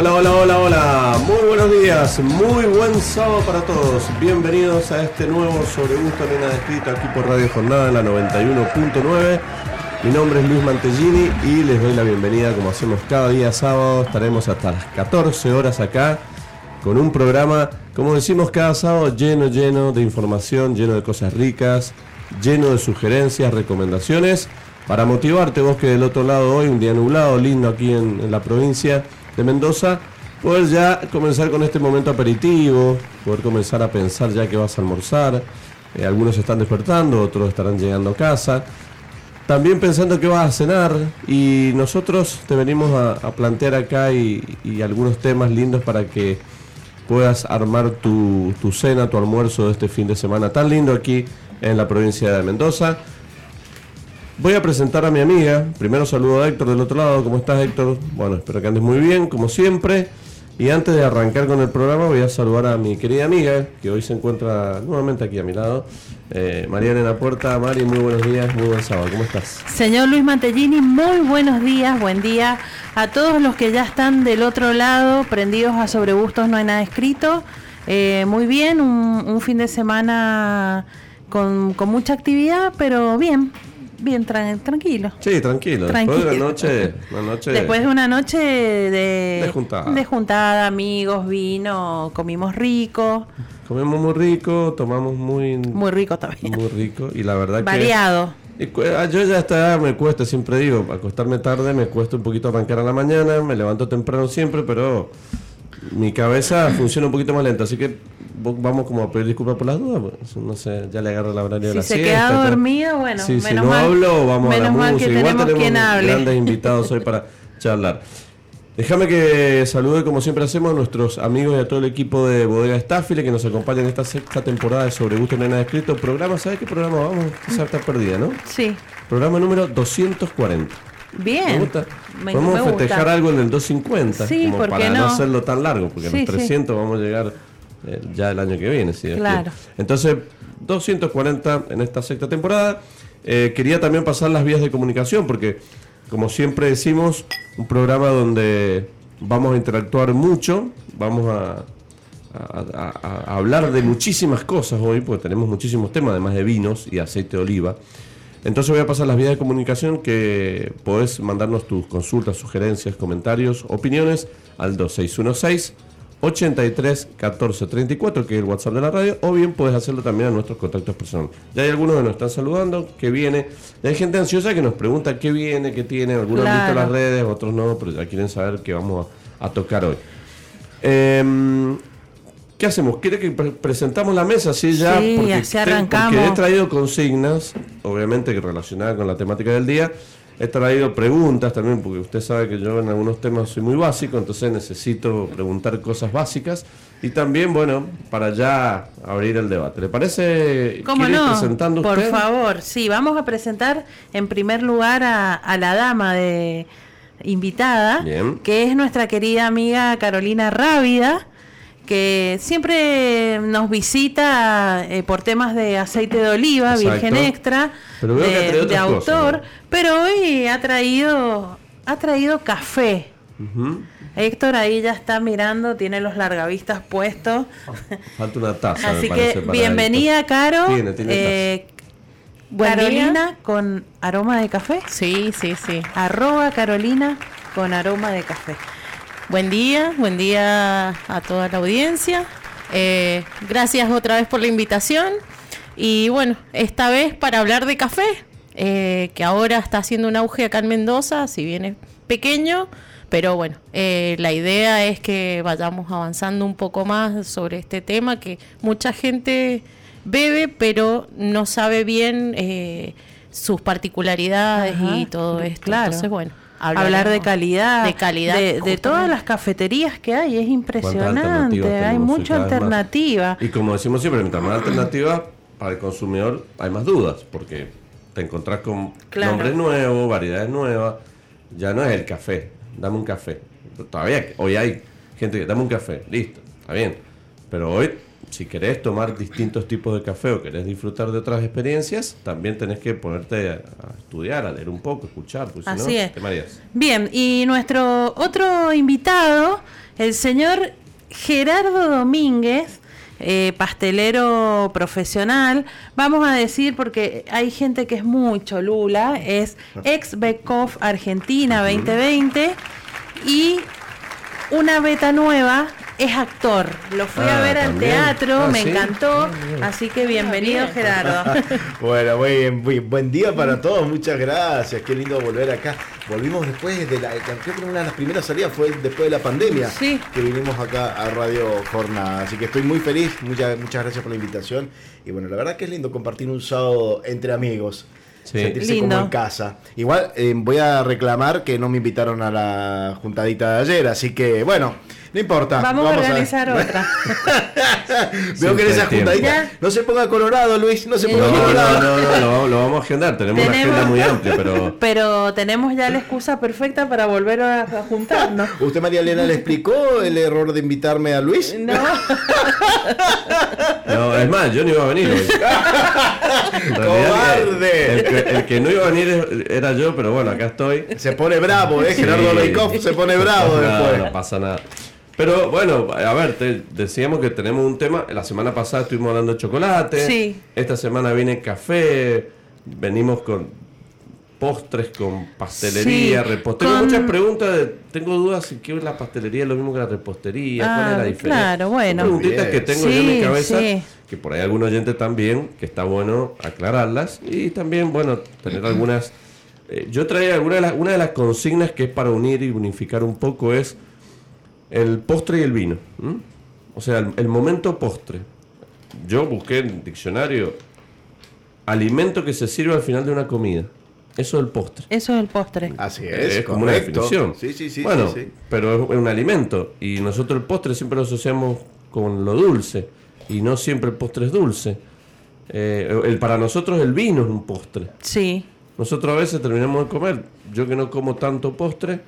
Hola, hola, hola, hola. Muy buenos días, muy buen sábado para todos. Bienvenidos a este nuevo Sobre Gusto Escrita aquí por Radio Jornada en la 91.9. Mi nombre es Luis Mantellini y les doy la bienvenida como hacemos cada día sábado. Estaremos hasta las 14 horas acá con un programa, como decimos cada sábado, lleno, lleno de información, lleno de cosas ricas, lleno de sugerencias, recomendaciones, para motivarte vos que del otro lado hoy, un día nublado, lindo aquí en la provincia de Mendoza, poder ya comenzar con este momento aperitivo, poder comenzar a pensar ya que vas a almorzar. Eh, algunos están despertando, otros estarán llegando a casa. También pensando que vas a cenar y nosotros te venimos a, plantear acá y, y algunos temas lindos para que puedas armar tu, tu cena, tu almuerzo de este fin de semana tan lindo aquí en la provincia de Mendoza. Voy a presentar a mi amiga. Primero saludo a Héctor del otro lado. ¿Cómo estás, Héctor? Bueno, espero que andes muy bien, como siempre. Y antes de arrancar con el programa, voy a saludar a mi querida amiga, que hoy se encuentra nuevamente aquí a mi lado. Eh, María Elena Puerta. Mari, muy buenos días, muy buen sábado. ¿Cómo estás? Señor Luis Mantellini, muy buenos días, buen día a todos los que ya están del otro lado, prendidos a sobre gustos, no hay nada escrito. Eh, muy bien, un, un fin de semana con mucha actividad, pero bien, bien tran- tranquilo. Sí, tranquilo. Después de la noche, una noche Después de una noche de, De juntada. de juntada, amigos, vino, comimos rico, comemos muy rico, tomamos muy, muy rico también. muy rico. Y la verdad que... Variado. Y cu- ah, Yo ya a esta edad me cuesta, siempre digo, acostarme tarde me cuesta un poquito arrancar a la mañana, me levanto temprano siempre, pero mi cabeza funciona un poquito más lenta, así que vamos como a pedir disculpas por las dudas, pues, no sé, ya le agarro la horario de Si la se siesta, queda dormido, bueno, Sí, si menos no mal- hablo, vamos a la mal que música. Igual tenemos grandes invitados hoy para charlar. Déjame que salude como siempre hacemos a nuestros amigos y a todo el equipo de Bodega Staffile que nos acompañan en esta sexta temporada de Sobre Gusto Nena Escrito. Programa, ¿sabes qué programa vamos? Esa está perdida, ¿no? Sí, Programa número 240. bien. Me gusta. Me- me gusta. festejar algo en el 250, Sí, como ¿por qué para no? no? hacerlo tan largo, porque en Sí, los sí. 300 vamos a llegar eh, ya el año que viene. Si Claro. Entonces, 240 en esta sexta temporada. Eh, quería también pasar las vías de comunicación, porque como siempre decimos, un programa donde vamos a interactuar mucho, vamos a, a- a- a hablar de muchísimas cosas hoy, porque tenemos muchísimos temas, además de vinos y aceite de oliva. Entonces voy a pasar las vías de comunicación que podés mandarnos tus consultas, sugerencias, comentarios, opiniones al 2616 83 14 34, que es el WhatsApp de la radio, o bien puedes hacerlo también a nuestros contactos personales. Ya hay algunos que nos están saludando, que viene. Ya hay gente ansiosa que nos pregunta qué viene, qué tiene. Algunos han visto Claro. las redes, otros no, pero ya quieren saber qué vamos a, a tocar hoy. Em, ¿Qué hacemos? ¿Quiere que pre- presentamos la mesa? Sí, ya. Sí, porque, así te- arrancamos. porque he traído consignas, obviamente que relacionadas con la temática del día. He traído preguntas también, porque usted sabe que yo en algunos temas soy muy básico, entonces necesito preguntar cosas básicas. Y también, bueno, para ya abrir el debate. ¿Le parece? ¿Cómo ¿Quiere ir no? presentando Por usted? favor, sí, vamos a presentar en primer lugar a, a la dama de invitada, Bien. que es nuestra querida amiga Carolina Rábida, que siempre nos visita eh, por temas de aceite de oliva, Exacto. virgen extra, Pero que de, de cosas, autor, ¿no? Pero hoy ha traído, ha traído café. Ujú. Héctor ahí ya está mirando, tiene los largavistas puestos. Falta una taza. me Así parece, que para bienvenida, Caro. Tiene, tiene Eh, Carolina con aroma de café. Sí, sí, sí. Arroba Carolina con aroma de café. Buen día, buen día a toda la audiencia. Eh, gracias otra vez por la invitación. Y bueno, esta vez para hablar de café, eh, que ahora está haciendo un auge acá en Mendoza, si bien es pequeño, pero bueno, eh, la idea es que vayamos avanzando un poco más sobre este tema, que mucha gente bebe, pero no sabe bien eh, sus particularidades y todo esto. Claro. Entonces, bueno. Hablar de calidad, de calidad, de, todas las cafeterías que hay, es impresionante, alternativas hay mucha más. alternativa. Y como decimos siempre, mientras más alternativa para el consumidor hay más dudas, porque te encontrás con Claro. nombres nuevos, variedades nuevas. Ya no es el café, dame un café. Todavía hoy hay gente que dame un café, listo, está bien. Pero hoy, si querés tomar distintos tipos de café o querés disfrutar de otras experiencias, también tenés que ponerte a, estudiar, a leer un poco, escuchar, porque si Así no, es. mareas. Bien, y nuestro otro invitado, el señor Gerardo Domínguez, eh, pastelero profesional, vamos a decir, porque hay gente que es muy cholula, es ex Becoff Argentina 2020 y una beta nueva es actor. Lo fui a Ah, ver al teatro, Ah, me ¿sí? encantó, así que bienvenido bien. Gerardo. Bueno, muy bien, muy- buen día para todos, muchas gracias, qué lindo volver acá. Volvimos después de la, creo que una de las primeras salidas fue después de la pandemia, Sí. que vinimos acá a Radio Jornada, así que estoy muy feliz, muchas, muchas gracias por la invitación y bueno, la verdad que es lindo compartir un sábado entre amigos. Sí. Sentirse Lindo. como en casa. Igual eh, voy a reclamar que no me invitaron a la juntadita de ayer, así que bueno, no importa. Vamos a organizar otra. Veo que en esa juntadita. No se ponga colorado, Luis, no se ponga No, no, colorado. no, no, lo, vamos- lo vamos a agendar. Tenemos, una agenda muy amplia, pero Pero tenemos ya la excusa perfecta para volver a, a juntarnos. ¿Usted, María Elena, le explicó el error de invitarme a Luis? No, no, es más, yo no iba a venir hoy. ¡Cobarde! El, que, el que no iba a venir era yo, pero bueno, acá estoy. Se pone bravo, ¿eh? Sí. Gerardo Leikov se pone bravo No, después. No, pasa nada. Pero bueno, a ver, te decíamos que tenemos un tema. La semana pasada estuvimos hablando de chocolate. Sí. Esta semana viene café. Venimos con postres, con pastelería, Sí, repostería. con- Muchas preguntas. de- tengo dudas si que la pastelería es lo mismo que la repostería. ¿Cuál Ah, es la diferencia? claro, bueno. Son preguntitas Bien. que tengo yo en mi cabeza. sí. Que por ahí algún oyente también, que está bueno aclararlas. Y también, bueno, tener algunas. eh, yo traía alguna de las, una de las consignas que es para unir y unificar un poco es el postre y el vino. ¿m? O sea, el, el momento postre. Yo busqué en el diccionario alimento que se sirve al final de una comida. Eso es el postre. eso es el postre. Así es, Es, como una definición. Sí, sí, sí. Bueno, sí, sí. pero es un alimento. Y nosotros el postre siempre lo asociamos con lo dulce. Y no siempre el postre es dulce. Eh, el, para nosotros el vino es un postre. Sí, Nosotros a veces terminamos de comer. Yo que no como tanto postre,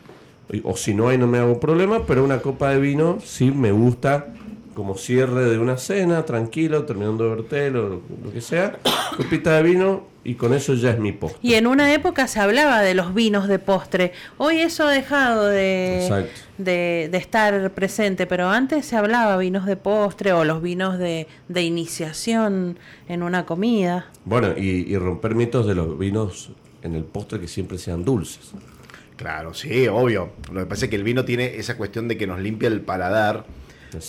o si no hay no me hago problema, pero una copa de vino sí me gusta como cierre de una cena, tranquilo, terminando de vertel o lo, que sea. Copita de vino y con eso ya es mi postre. y en una época se hablaba de los vinos de postre. Hoy eso ha dejado de, de, de estar presente, pero antes se hablaba vinos de postre o los vinos de, de iniciación en una comida. Bueno, y, y romper mitos de los vinos en el postre que siempre sean dulces. Claro, sí, obvio. Lo que pasa es que el vino tiene esa cuestión de que nos limpia el paladar.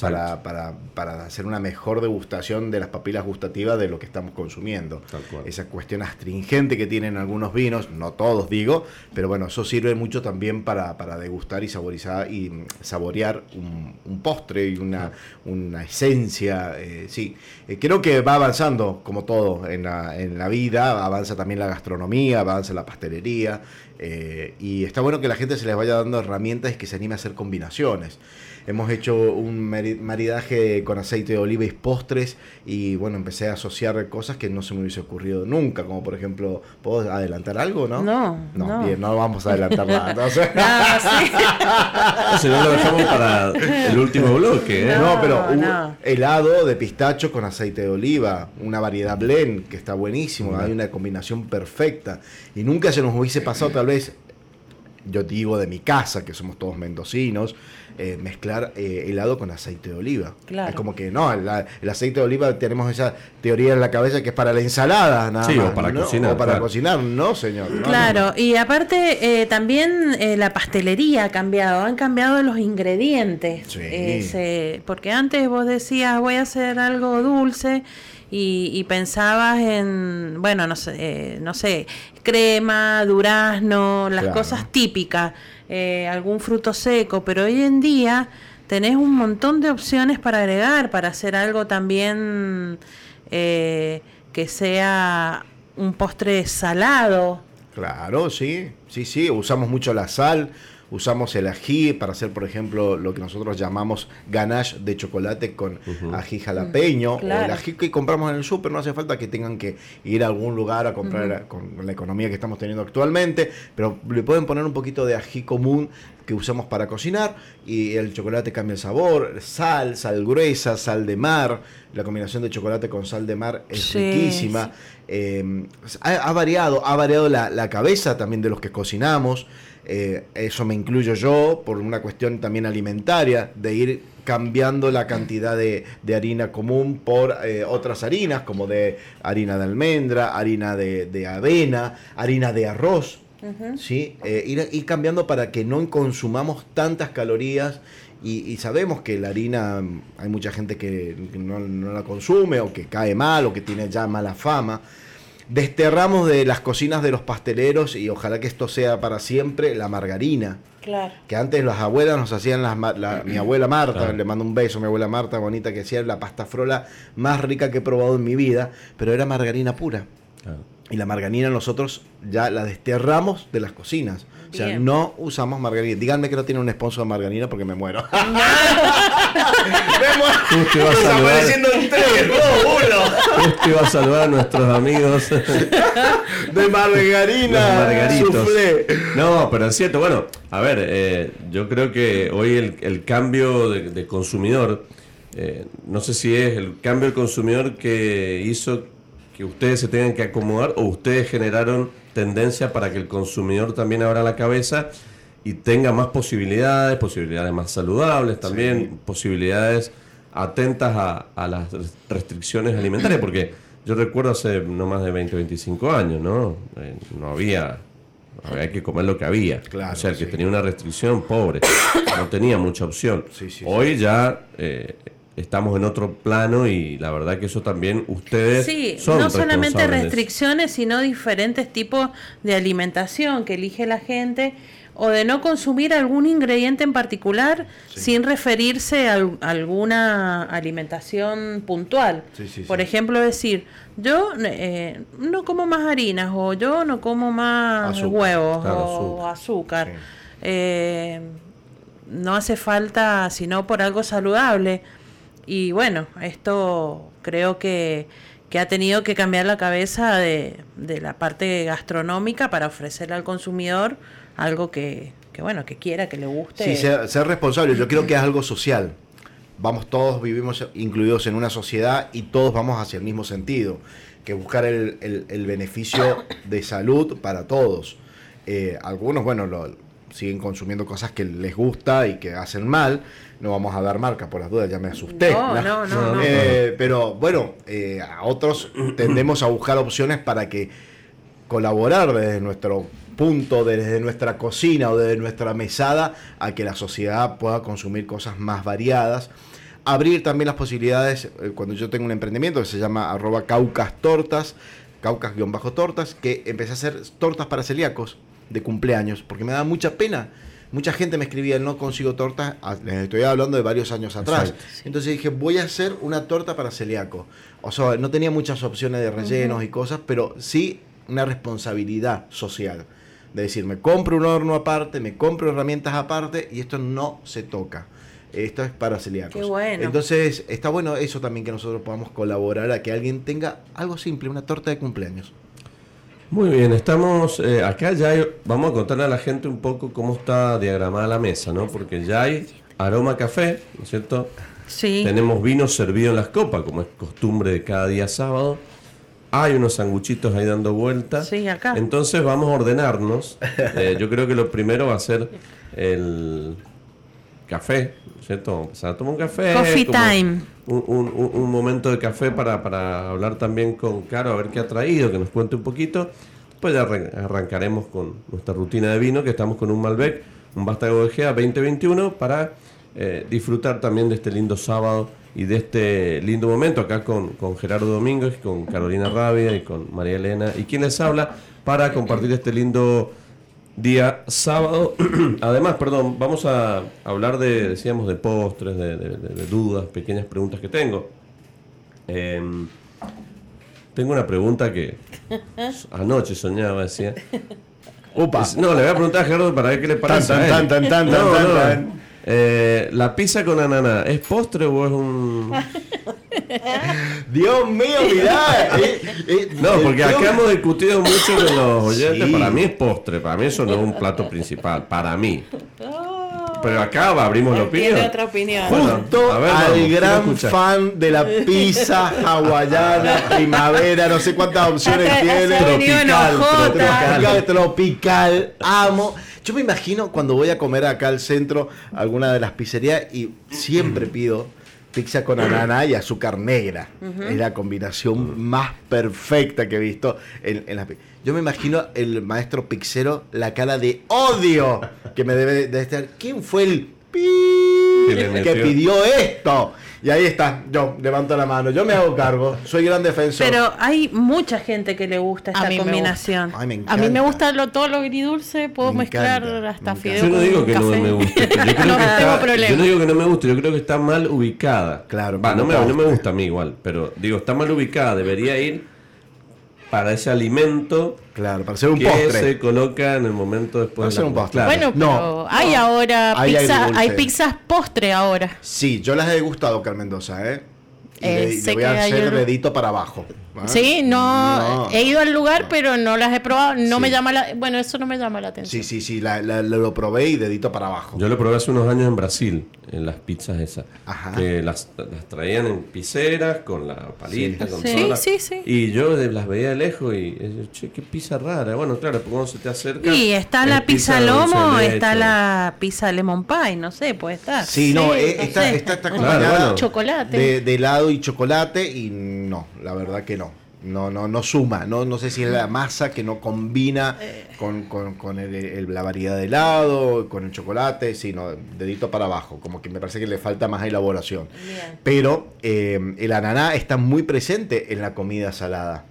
Para, para, para hacer una mejor degustación de las papilas gustativas de lo que estamos consumiendo. Esa cuestión astringente que tienen algunos vinos, no todos digo, pero bueno, eso sirve mucho también para, para degustar y saborizar y saborear un, un postre y una, una esencia. eh, sí, Eh, creo que va avanzando como todo en la, en la vida, avanza también la gastronomía, avanza la pastelería. eh, y está bueno que la gente se les vaya dando herramientas y que se anime a hacer combinaciones. Hemos hecho un mari- maridaje con aceite de oliva y postres y bueno, empecé a asociar cosas que no se me hubiese ocurrido nunca, como por ejemplo, ¿puedo adelantar algo, no? No, No, no. bien, no vamos a adelantar nada. entonces. Ah, sí. No lo dejamos para el último bloque, ¿eh? No, pero un no. helado de pistacho con aceite de oliva, una variedad blend que está buenísimo, hay una combinación perfecta. Y nunca se nos hubiese pasado tal vez, yo digo de mi casa, que somos todos mendocinos, eh, mezclar eh, helado con aceite de oliva. Claro. Es como que no, el, el aceite de oliva tenemos esa teoría en la cabeza que es para la ensalada, nada Sí, o más, para ¿no? cocinar, O para claro. cocinar, no, señor. no, no, Claro, y aparte eh, también eh, la pastelería ha cambiado, han cambiado los ingredientes. Sí. Se- porque antes vos decías voy a hacer algo dulce y, y pensabas en, bueno, no sé, eh, no sé, crema, durazno, las Claro. cosas típicas, eh, algún fruto seco, pero hoy en día tenés un montón de opciones para agregar, para hacer algo también eh, que sea un postre salado. Claro, sí, sí, sí, usamos mucho la sal, usamos el ají para hacer, por ejemplo, lo que nosotros llamamos ganache de chocolate con ají jalapeño, o el ají que compramos en el súper, no hace falta que tengan que ir a algún lugar a comprar con la economía que estamos teniendo actualmente, pero le pueden poner un poquito de ají común que usamos para cocinar y el chocolate cambia el sabor, sal, sal gruesa, sal de mar, la combinación de chocolate con sal de mar es riquísima. Eh, ha, variado, ha variado la, la cabeza también de los que cocinamos. Eh, eso me incluyo yo por una cuestión también alimentaria, de ir cambiando la cantidad de, harina común por eh, otras harinas, como de harina de almendra, harina de, avena, harina de arroz. ¿sí? Eh, ir, cambiando para que no consumamos tantas calorías y, sabemos que la harina hay mucha gente que no, no, la consume o que cae mal o que tiene ya mala fama desterramos de las cocinas de los pasteleros y ojalá que esto sea para siempre la margarina. Claro. Que antes las abuelas nos hacían las, mi abuela Marta, le mando un beso a mi abuela Marta, bonita, que hacía la pasta frola más rica que he probado en mi vida, pero era margarina pura. Y la margarina nosotros ya la desterramos de las cocinas. O sea, no usamos margarina. Díganme que no tiene un sponsor de margarina porque me muero. me muero. Usted va a saludar. en tres, uno. Usted va a saludar a nuestros amigos de margarina. margaritos. No, pero es cierto. Bueno, a ver, eh, yo creo que hoy el, cambio de, consumidor, eh, no sé si es el cambio del consumidor que hizo que ustedes se tengan que acomodar o ustedes generaron tendencia para que el consumidor también abra la cabeza y tenga más posibilidades, posibilidades más saludables también, posibilidades atentas a, las restricciones alimentarias, porque yo recuerdo hace no más de 20, 25 años, ¿no? Eh, no había, había que comer lo que había. o sea, el que tenía una restricción, pobre, no tenía mucha opción. Hoy ya eh, estamos en otro plano y la verdad que eso también ustedes sí, no solamente restricciones sino diferentes tipos de alimentación que elige la gente o de no consumir algún ingrediente en particular sin referirse a, alguna alimentación puntual. Por ejemplo decir yo eh, no como más harinas o yo no como más huevos o azúcar, eh, no hace falta sino por algo saludable y bueno, esto creo que, ha tenido que cambiar la cabeza de, la parte gastronómica para ofrecerle al consumidor algo que, bueno, que quiera, que le guste. Sí, ser, responsable, yo creo que es algo social. Vamos todos, vivimos incluidos en una sociedad y todos vamos hacia el mismo sentido, que buscar el, el, beneficio de salud para todos. Eh, algunos, bueno, lo, siguen consumiendo cosas que les gusta y que hacen mal. No vamos a dar marca por las dudas, ya me asusté. No, no, no. Eh, pero bueno, eh, a otros tendemos a buscar opciones para que colaborar desde nuestro punto, desde nuestra cocina o desde nuestra mesada, a que la sociedad pueda consumir cosas más variadas. Abrir también las posibilidades, eh, cuando yo tengo un emprendimiento que se llama arroba caucas tortas, caucas-tortas, que empecé a hacer tortas para celíacos de cumpleaños, porque me da mucha pena. Mucha gente me escribía, no consigo torta, les estoy hablando de varios años atrás. Entonces dije, voy a hacer una torta para celíaco. O sea, no tenía muchas opciones de rellenos y cosas, pero sí una responsabilidad social. De decir, me compro un horno aparte, me compro herramientas aparte y esto no se toca. Esto es para celíacos. Entonces, está bueno eso también que nosotros podamos colaborar a que alguien tenga algo simple, una torta de cumpleaños. Muy bien, estamos eh, acá ya vamos a contarle a la gente un poco cómo está diagramada la mesa, ¿no? Porque ya hay aroma café, ¿no es cierto? Sí. Tenemos vino servido en las copas, como es costumbre de cada día sábado. Hay unos sanguchitos ahí dando vueltas. Sí, acá. Entonces vamos a ordenarnos. Eh, yo creo que lo primero va a ser el café, ¿cierto? Empezar a tomar un café. Coffee time. Un, momento de café para, para, hablar también con Caro, a ver qué ha traído, que nos cuente un poquito. Después ya arrancaremos con nuestra rutina de vino, que estamos con un Malbec, un Vástago de Gea 2021, para eh, disfrutar también de este lindo sábado y de este lindo momento acá con, con Gerardo Domínguez, con Carolina Rabia y con María Elena. ¿Y quién les habla? Para compartir este lindo día sábado. Además, perdón, vamos a hablar de, decíamos, de postres, de, dudas, pequeñas preguntas que tengo. Em, Tengo una pregunta que anoche soñaba, decía. Upa. Es- No, le voy a preguntar a Gerardo para ver qué le parece. Tan, a él. tan, tan, tan, No, tan, no. Eh, ¿La pizza con ananá es postre o es un.? Dios mío, mirá. eh, eh, No, porque Dios- acá hemos discutido mucho con los oyentes. Sí. Para mí es postre, para mí eso no es un plato principal. Para mí. Pero acá abrimos la opinión. otra opinión. Bueno, ver, al vamos, gran fan de la pizza hawaiana, primavera, no sé cuántas opciones tiene. Tropical. Tropical, tropical, amo. Yo me imagino cuando voy a comer acá al centro alguna de las pizzerías y siempre pido pizza con ananá y azúcar negra. Es la combinación más perfecta que he visto en, en las pi- Yo me imagino el maestro pizzero la cara de odio que me debe de estar. ¿Quién fue el pi Que que pidió esto? Y ahí está, yo levanto la mano, yo me hago cargo, soy gran defensor. Pero hay mucha gente que le gusta A esta mí me combinación. Ay, me A mí me gusta lo, todo lo agridulce, puedo Me mezclar encanta, hasta me fideo Yo no digo que no café. me guste. pero Yo creo No que tengo está, problema. yo no digo que no me guste, yo creo que está mal ubicada. Claro, Va, no, me, no me gusta a mí igual, pero digo, está mal ubicada. Debería ir para ese alimento Claro, para hacer un que postre. se coloca en el momento después Para de hacer un postre. Claro. Bueno, pero No, hay no. ahora Hay pizza, hay pizzas postre ahora. Sí, yo las he gustado, Carmen Mendoza, ¿eh? Y Eh, le, sé le voy a hacer un- dedito para abajo. ¿Ah? Sí, no, No. he ido al lugar, pero no las he probado. No Sí. me llama la, bueno, eso no me llama la atención. Sí, sí, sí, la- la- lo probé y dedito para abajo. Yo lo probé hace unos años en Brasil, en las pizzas esas. Ajá. Que las, las traían en pizzeras, con la palita, Sí. con Sí, sola. sí, sí. Y yo las veía de lejos y, che, qué pizza rara. Bueno, claro, cuando se te acerca. Y está es la pizza lomo, está la pizza lemon pie, no sé, puede estar. Sí, no, eh, no está, está, está Claro, acompañada bueno. Chocolate. de, de helado y chocolate y no, la verdad que no. No, no, no suma, no, no sé si es la masa que no combina Eh. con, con- con el- el- la variedad de helado, con el chocolate, sino dedito para abajo, como que me parece que le falta más elaboración. Bien. Pero eh, el ananá está muy presente en la comida salada.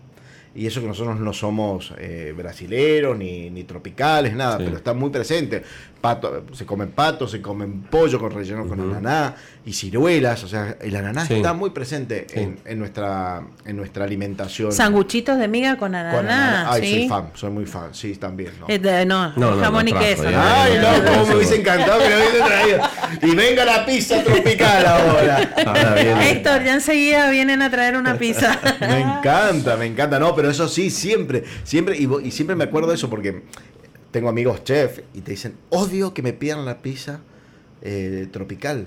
Y eso que nosotros no somos eh, brasileros ni, ni tropicales, nada, Sí. pero está muy presente. Pato, se comen pato, se comen pollo con relleno con ananá y ciruelas. O sea, el ananá Sí. está muy presente Sí. en, en nuestra, en nuestra alimentación. Sanguchitos de miga con con ananá. Ay, sí. soy fan, soy muy fan. Sí, también. ¿no? Eh, de- no, No, no, jamón no y queso. ya. ¿no? Ay, no, cómo me hubiese encantado que lo hubiese traído. Y venga la pizza tropical ahora. Ahora viene- Héctor, ya enseguida vienen a traer una pizza. Me encanta, me encanta. No, pero eso sí, siempre, siempre, y, y siempre me acuerdo de eso porque tengo amigos chef y te dicen, odio que me pidan la pizza eh, tropical.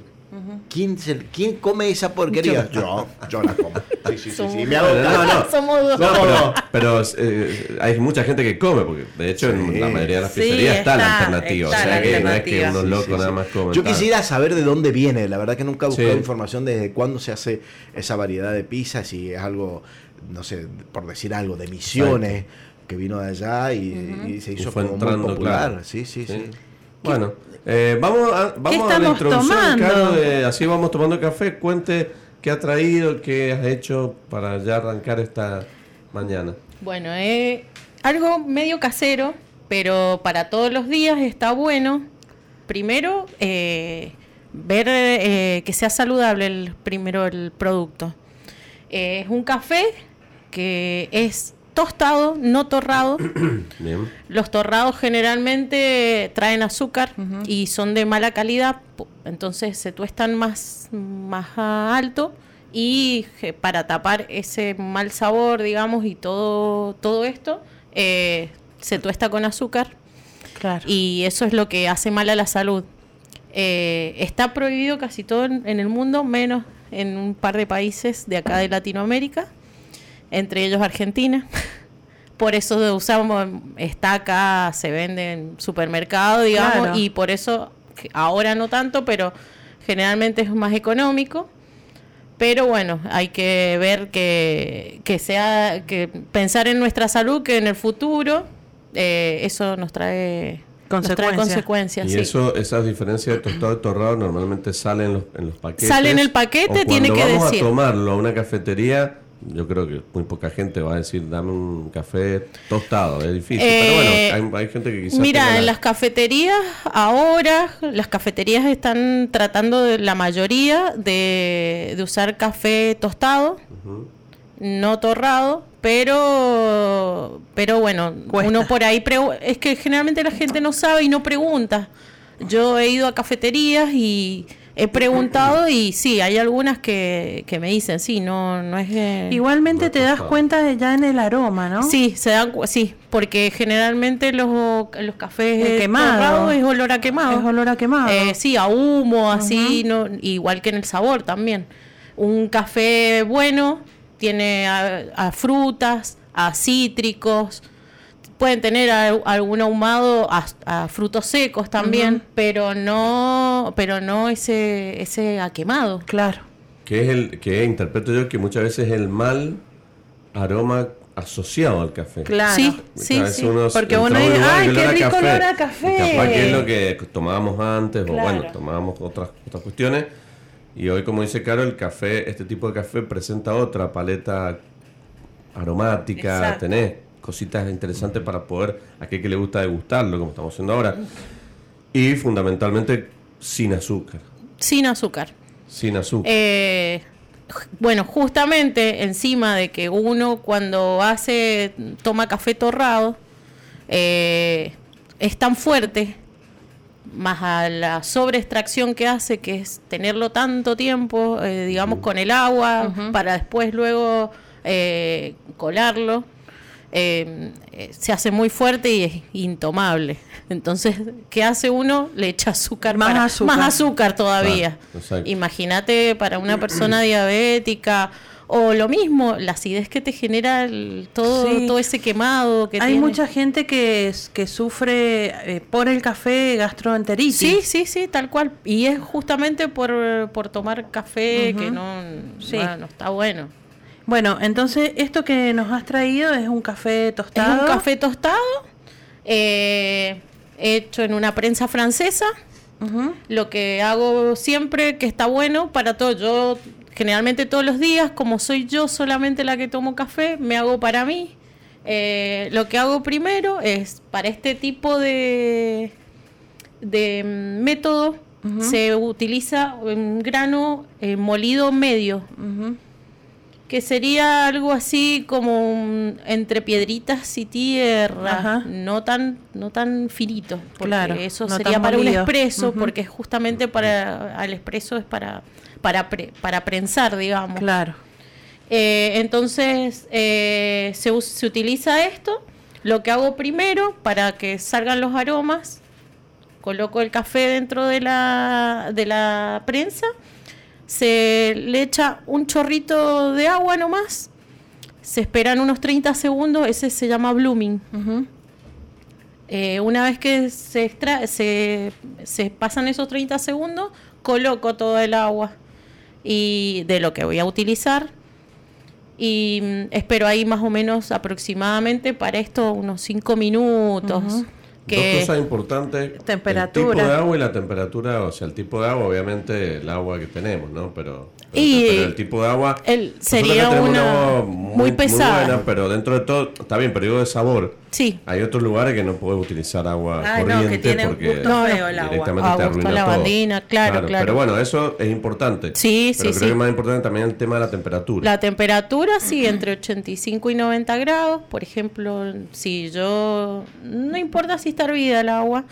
¿Quién, se- ¿Quién come esa porquería? Yo, yo la como. Sí, sí, sí, sí. Somos- Me hago No, no. Somos dos. No, pero, eh, hay mucha gente que come, porque de hecho en la mayoría de las pizzerías está, la alternativa. está o sea que no es que unos locos nada más comen. Yo tal. quisiera saber de dónde viene. La verdad que nunca he buscado información desde cuándo se hace esa variedad de pizza, si es algo, no sé, por decir algo, de misiones, que vino de allá y, y se hizo fue como muy entrando, popular. claro. Sí, sí, sí. Bueno, eh, vamos a, vamos a la estamos introducción, tomando? Caro, de- así vamos tomando café. Cuente qué ha traído, qué has hecho para ya arrancar esta mañana. Bueno, eh, algo medio casero, pero para todos los días está bueno. Primero, eh, ver eh, que sea saludable el, primero el producto. Eh, es un café que es tostado, no torrado. Bien. Los torrados generalmente traen azúcar y son de mala calidad, entonces se tuestan más, más alto y para tapar ese mal sabor, digamos, y todo, todo esto, eh, se tuesta con azúcar Claro. y eso es lo que hace mal a la salud. Eh, está prohibido casi todo en, en el mundo, menos en un par de países de acá de Latinoamérica, entre ellos Argentina. Por eso usamos, está acá, se vende en supermercado, digamos, Claro. y por eso ahora no tanto, pero generalmente es más económico. Pero bueno, hay que ver que, que sea, que pensar en nuestra salud, que en el futuro eh, eso nos trae nos trae Consecuencias. Y sí. eso, esas diferencias de tostado y torrado normalmente salen en los, en los paquetes. Sale en el paquete, O tiene cuando que vamos decir. a tomarlo a una cafetería, yo creo que muy poca gente va a decir, dame un café tostado. Es difícil. Eh, pero bueno, hay, hay gente que quizás. Mira, en la- las cafeterías ahora, las cafeterías están tratando de la mayoría de, de usar café tostado. no torrado, pero pero bueno, Cuesta. uno por ahí es que generalmente la gente no sabe y no pregunta. Yo he ido a cafeterías y he preguntado y sí, hay algunas que, que me dicen, sí, no no es eh, Igualmente te das cuenta de ya en el aroma, ¿no? Sí, se dan sí, porque generalmente los, los cafés El quemado. torrados es olor a quemado. Es olor a quemado. Eh, sí, a humo, así, no, igual que en el sabor también. Un café bueno tiene a, a frutas, a cítricos, pueden tener a- algún ahumado a, a frutos secos también, pero no, pero no ese, ese a quemado. Claro. Que es el que interpreto yo que muchas veces es el mal aroma asociado al café. Claro. Sí, sí, A veces sí. uno Porque uno dice, "Ay, qué rico olor a café". Capaz que es lo que tomábamos antes, o bueno, tomábamos otras, otras cuestiones. Y hoy, como dice Caro, el café, este tipo de café presenta otra paleta aromática, Exacto. tenés cositas interesantes para poder, a aquel que le gusta degustarlo, como estamos haciendo ahora. Y fundamentalmente sin azúcar. Sin azúcar. Sin azúcar. Eh, bueno, justamente encima de que uno cuando hace, toma café torrado, eh, es tan fuerte, más a la sobreextracción que hace, que es tenerlo tanto tiempo, eh, digamos, con el agua, para después luego eh, colarlo, eh, eh, se hace muy fuerte y es intomable. Entonces, ¿qué hace uno? Le echa azúcar, Más para- azúcar. más azúcar todavía. Exacto. Imagínate para una persona diabética o lo mismo, la acidez que te genera el- todo, Sí. todo ese quemado que Hay tiene. mucha gente que, que sufre eh, por el café gastroenteritis. Sí, sí, sí, tal cual. Y es justamente por, por tomar café que no, Sí. no, no está bueno. Bueno, entonces esto que nos has traído es un café tostado. Es un café tostado, eh, hecho en una prensa francesa. Lo que hago siempre, que está bueno para todo, yo generalmente todos los días, como soy yo solamente la que tomo café, me hago para mí. Eh, lo que hago primero es, para este tipo de, de mm, método, se utiliza un grano eh, molido medio. Que sería algo así como un- entre piedritas y tierra, Ajá. no tan no tan finito, porque Claro, eso no sería para un expreso, Ujú. porque justamente para al expreso es para para pre- para prensar, digamos. Claro. Eh, entonces eh, se, se utiliza esto. Lo que hago primero para que salgan los aromas, coloco el café dentro de la, de la prensa, se le echa un chorrito de agua nomás, se esperan unos 30 segundos, ese se llama blooming. Eh, una vez que se, extra se, se pasan esos 30 segundos, coloco todo el agua y de lo que voy a utilizar. Y mm, espero ahí más o menos aproximadamente para esto unos 5 minutos. Que Dos cosas importantes. Temperatura. El tipo de agua y la temperatura. O sea, el tipo de agua, obviamente, el agua que tenemos, ¿no? Pero, pero- Y pero el tipo de agua. el- sería una agua muy pesada. buena, pero dentro de todo, está bien, pero digo de sabor. Sí, Hay otros lugares que no puedes utilizar agua Ah, no, que corriente tiene un porque gusto No, no. feo el agua. directamente Ah, te gusto a arruina todo. lavandina, claro, claro. Pero bueno, eso es importante. Sí, pero sí, creo sí. que más importante también el tema de la temperatura. La temperatura, sí, entre 85 y 90 grados. Por ejemplo, si yo. No importa si está hervida el agua.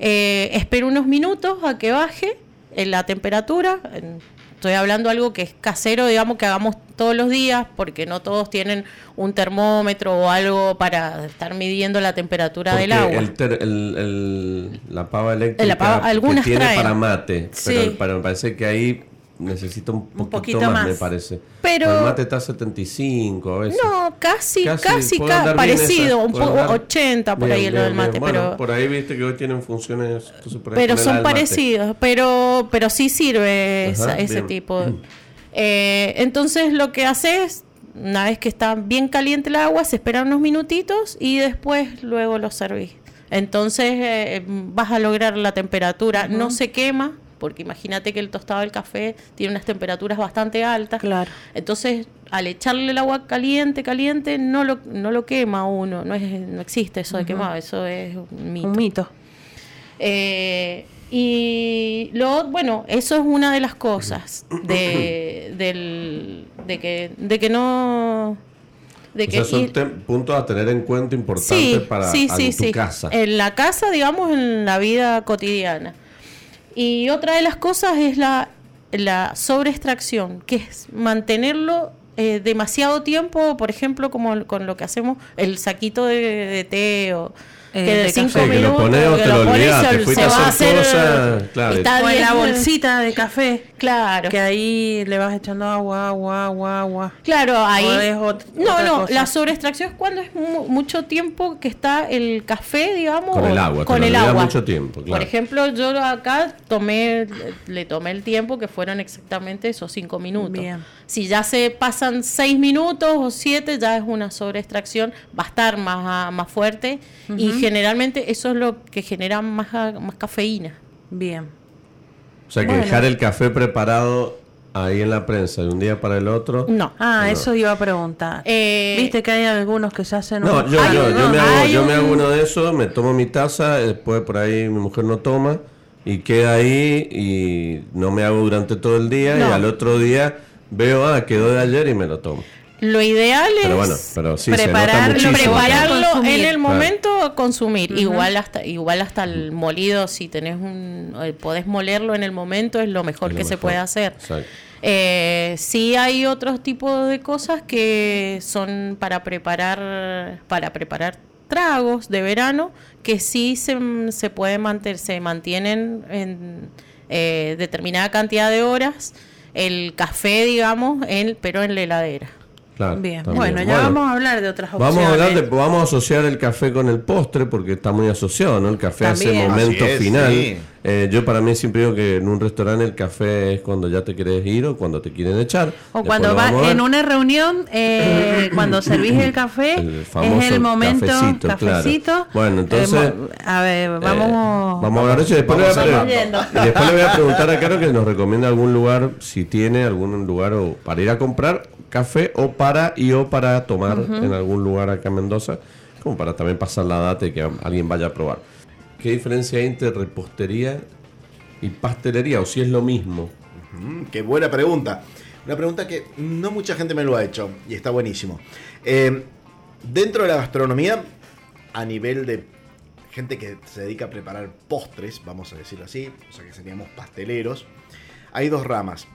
eh, espero unos minutos a que baje en la temperatura. en- Estoy hablando algo que es casero, digamos, que hagamos todos los días, porque no todos tienen un termómetro o algo para estar midiendo la temperatura Porque del agua. el ter- el- el- la pava eléctrica La pava- que algunas tiene traen. para mate, Sí. pero, pero me parece que ahí necesita un poquito, poquito más, más. me parece. Pero- el mate está a 75 a veces. No, casi, Casi, casi, ca- parecido, un poco andar- 80 por Bien, ahí lo bien, del bien. mate, Bueno, pero por ahí viste que hoy tienen funciones. pero son parecidos, pero pero sí sirve esa- ese tipo. Eh, entonces lo que haces, una vez que está bien caliente el agua, se esperan unos minutitos y después luego lo servís. Entonces eh, vas a lograr la temperatura, no se quema, porque imagínate que el tostado del café tiene unas temperaturas bastante altas. Claro. Entonces, al echarle el agua caliente, caliente, no lo, no lo quema uno, no, es, no existe eso de quemado, eso es un mito. Un mito. Eh, y lo, bueno, eso es una de las cosas de, del, de que, de que no... De O que sea, son puntos a tener en cuenta importantes sí, para sí, sí, tu sí. casa. En la casa, digamos, en la vida cotidiana. Y otra de las cosas es la, la sobreextracción, que es mantenerlo eh, demasiado tiempo, por ejemplo, como con lo que hacemos, el saquito de, de té o Eh, que de de cinco café. Sí, que lo minutos, pones o que te lo pones, olvidás, se- te fuiste se a va hacer cosas, claro. está O en la bolsita de café. Claro. Que ahí le vas echando agua, agua, agua, agua. Claro, ahí. No, otra no, cosa. la sobreextracción es cuando es mu- mucho tiempo que está el café, digamos. Con el agua, te Con lo el olvidas agua. mucho tiempo, claro. Por ejemplo, yo acá tomé, le tomé el tiempo que fueron exactamente esos cinco minutos. Bien. Si ya se pasan seis minutos o siete, ya es una sobreextracción, va a estar más, ah, más fuerte y generalmente eso es lo que genera más, más cafeína. Bien. O sea, que Bueno. dejar el café preparado ahí en la prensa de un día para el otro. No. Ah, No. eso iba a preguntar. Eh, Viste que hay algunos que se hacen No, unos- yo, yo, me hago, yo me un- hago uno de esos, me tomo mi taza, después por ahí mi mujer no toma y queda ahí y no me hago durante todo el día y al otro día veo, ah, quedó de ayer y me lo tomo. Lo ideal es Pero bueno, pero sí, prepararlo, prepararlo en el Claro. momento consumir. Igual hasta igual hasta el molido si tenés un eh, podés molerlo en el momento es lo mejor Es lo que se puede hacer. Exacto. eh, sí hay otros tipos de cosas que son para preparar para preparar tragos de verano que sí se, se puede mantener se mantienen en eh, determinada cantidad de horas el café digamos en, pero en la heladera Claro, Bien. también. Bueno, ya vamos a hablar de otras opciones. Vamos a hablar de, vamos a asociar el café con el postre porque está muy asociado, ¿no? El café hace También. momento Así es, final. sí. Eh, yo para mí siempre digo que en un restaurante el café es cuando ya te quieres ir o cuando te quieren echar. O Después cuando vas a en una reunión, eh, cuando servís el café, El es el momento cafecito, claro. Bueno, entonces, Eh, a ver, Eh, vamos. vamos a hablar de eso y después, le voy a después le voy a preguntar a Caro que nos recomienda algún lugar, si tiene algún lugar o para ir a comprar café o para y o para tomar en algún lugar acá en Mendoza, como para también pasar la data y que alguien vaya a probar. ¿Qué diferencia hay entre repostería y pastelería o si es lo mismo? Qué buena pregunta. Una pregunta que no mucha gente me lo ha hecho y está buenísimo. Eh, dentro de la gastronomía, a nivel de gente que se dedica a preparar postres, vamos a decirlo así, o sea que seríamos pasteleros, hay dos ramas.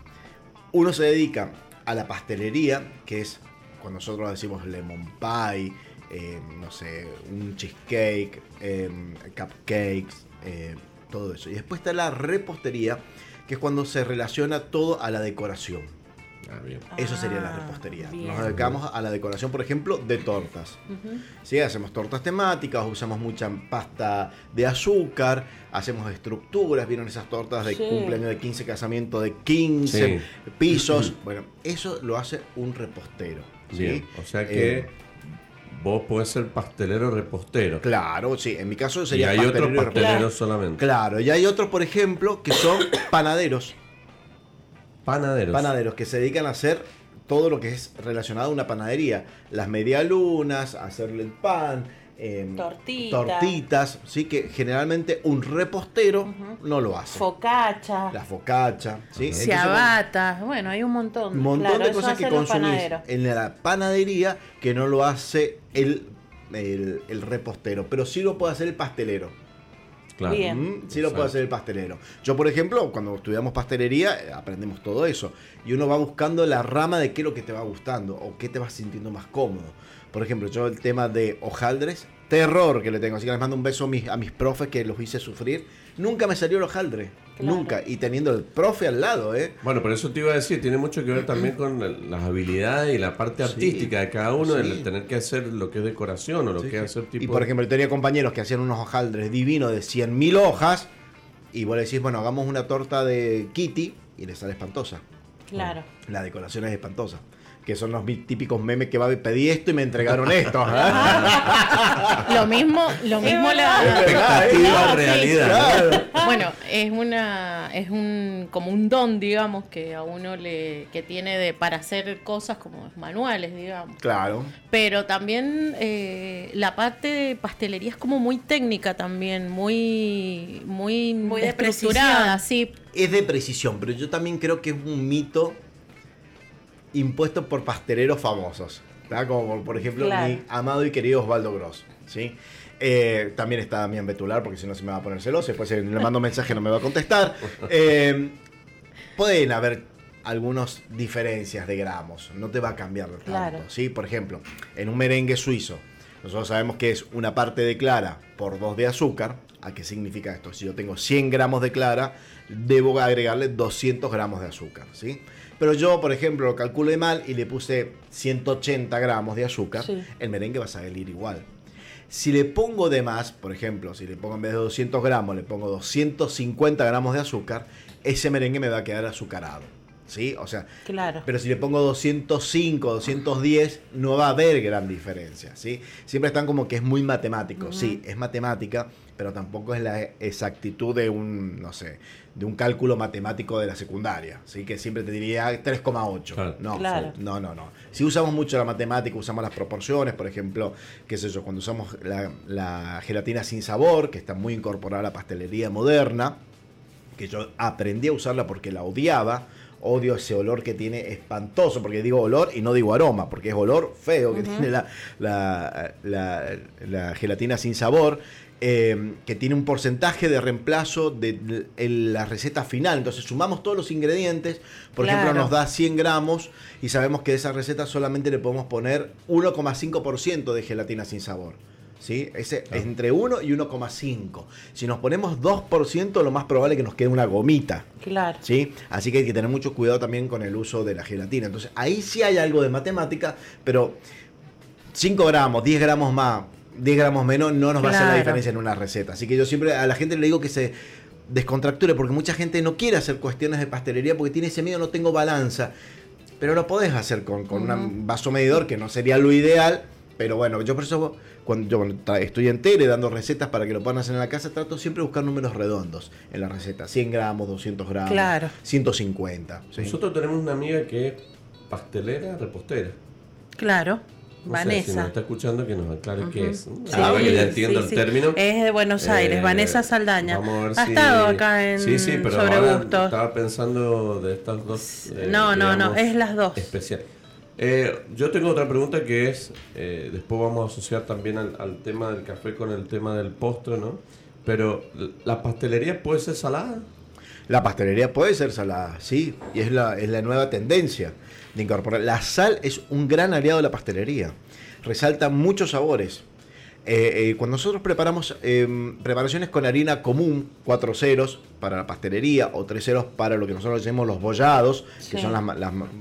Uno se dedica a la pastelería, que es cuando nosotros decimos lemon pie, eh, no sé, un cheesecake, eh, cupcakes, eh, todo eso. Y después está la repostería, que es cuando se relaciona todo a la decoración. Ah, bien. Eso sería la Ah, repostería. bien. Nos dedicamos a la decoración, por ejemplo, de tortas. Sí, hacemos tortas temáticas, usamos mucha pasta de azúcar, hacemos estructuras, vieron esas tortas de Sí. cumpleaños de 15, casamiento de 15 Sí. pisos. Bueno, eso lo hace un repostero. ¿sí? Bien. O sea que Eh, vos podés ser pastelero repostero. claro, sí, en mi caso y sería hay otros pastelero y repostero. pasteleros solamente. Claro, y hay otros, por ejemplo, que son panaderos. Panaderos. panaderos que se dedican a hacer todo lo que es relacionado a una panadería. Las medialunas, hacerle el pan, em, Tortitas. tortitas, sí, que generalmente un repostero no lo hace. Focacha, la focacha, ¿sí? Bueno, hay un montón. un montón Claro, de cosas que consumís en la panadería que no lo hace el, el, el repostero, pero sí lo puede hacer el pastelero. Claro. Bien. Mm, Sí lo puede hacer el pastelero. Yo, por ejemplo, cuando estudiamos pastelería, eh, aprendemos todo eso. Y uno va buscando la rama de qué es lo que te va gustando o qué te vas sintiendo más cómodo. Por ejemplo, yo el tema de hojaldres, terror que le tengo. Así que les mando un beso a mis, a mis profes que los hice sufrir. Nunca me salió el hojaldre. Claro. Nunca. Y teniendo el profe al lado, ¿eh? Bueno, por eso te iba a decir, tiene mucho que ver también con las habilidades y la parte Sí, artística de cada uno, sí. el tener que hacer lo que es decoración o lo Sí, que es hacer tipo... Y por ejemplo, yo tenía compañeros que hacían unos hojaldres divinos de 100.000 hojas. Y vos le decís, bueno, hagamos una torta de Kitty. Y le sale espantosa. Claro. La decoración es espantosa. Que son los típicos memes que va a pedí esto y me entregaron esto. ¿ah? lo mismo lo mismo la Expectativa, No, sí, realidad. Claro. Bueno, es una es un como un don, digamos, que a uno le que tiene de para hacer cosas como manuales, digamos. Claro. Pero también eh, la parte de pastelería es como muy técnica también, muy muy, Muy de estructurada, sí. Es de precisión, pero yo también creo que es un mito impuestos por pasteleros famosos. ¿tá? Como por, ejemplo Claro. mi amado y querido Osvaldo Gross. ¿sí? Eh, también está Damián Betular, porque si no se me va a poner celoso. Después eh, le mando mensaje no me va a contestar. Eh, pueden haber algunas diferencias de gramos. No te va a cambiar tanto. Claro. ¿sí? Por ejemplo, en un merengue suizo, nosotros sabemos que es una parte de clara por dos de azúcar. ¿A qué significa esto? Si yo tengo 100 gramos de clara, debo agregarle 200 gramos de azúcar. ¿sí? Pero yo, por ejemplo, lo calculé mal y le puse 180 gramos de azúcar, Sí. el merengue va a salir igual. Si le pongo de más, por ejemplo, si le pongo en vez de 200 gramos, le pongo 250 gramos de azúcar, ese merengue me va a quedar azucarado. ¿Sí? O sea, Claro. pero si le pongo 205, 210, no va a haber gran diferencia, ¿sí? Siempre están como que es muy matemático. Sí, es matemática, pero tampoco es la exactitud de un, no sé, de un cálculo matemático de la secundaria, ¿sí? Que siempre te diría 3,8. Claro. No, Claro. no, no, no. Si usamos mucho la matemática, usamos las proporciones, por ejemplo, qué sé yo, cuando usamos la, la gelatina sin sabor, que está muy incorporada a la pastelería moderna, que yo aprendí a usarla porque la odiaba. Odio ese olor que tiene espantoso, porque digo olor y no digo aroma, porque es olor feo que tiene la, la- la- la gelatina sin sabor, eh, que tiene un porcentaje de reemplazo de, la receta final. Entonces sumamos todos los ingredientes, por Claro. ejemplo nos da 100 gramos y sabemos que de esa receta solamente le podemos poner 1,5% de gelatina sin sabor. ¿Sí? Ese, Entre 1 y 1,5. Si nos ponemos 2%, lo más probable es que nos quede una gomita. Claro. ¿sí? Así que hay que tener mucho cuidado también con el uso de la gelatina. Entonces, ahí sí hay algo de matemática, pero 5 gramos, 10 gramos más, 10 gramos menos, no nos va a hacer la diferencia en una receta. Así que yo siempre a la gente le digo que se descontracture, porque mucha gente no quiere hacer cuestiones de pastelería porque tiene ese miedo, no tengo balanza. Pero lo podés hacer con, con un vaso medidor, que no sería lo ideal. Pero bueno, yo por eso, cuando yo estoy en tele dando recetas para que lo puedan hacer en la casa, trato siempre de buscar números redondos en la receta. 100 gramos, 200 gramos, Claro. 150. ¿sí? Nosotros tenemos una amiga que es pastelera, repostera. Claro. No sé, si Vanessa. nos está escuchando, que nos aclare qué es. Sí, Ahora que ya entiendo sí, el sí. término. Es de Buenos Aires, Eh, Vanessa Saldaña. vamos a ver ha si- estado acá en Sí, sí, pero Sobre ahora estaba pensando de estas dos. eh, No, no, no, es las dos. Especial. Eh, yo tengo otra pregunta que es, eh, después vamos a asociar también al, al tema del café con el tema del postre, ¿no? Pero, ¿la pastelería puede ser salada? La pastelería puede ser salada, sí, y es la, es la nueva tendencia de incorporar. La sal es un gran aliado de la pastelería, resalta muchos sabores. Eh, eh, cuando nosotros preparamos eh, preparaciones con harina común, cuatro ceros para la pastelería o tres ceros para lo que nosotros llamamos los bollados, que son las,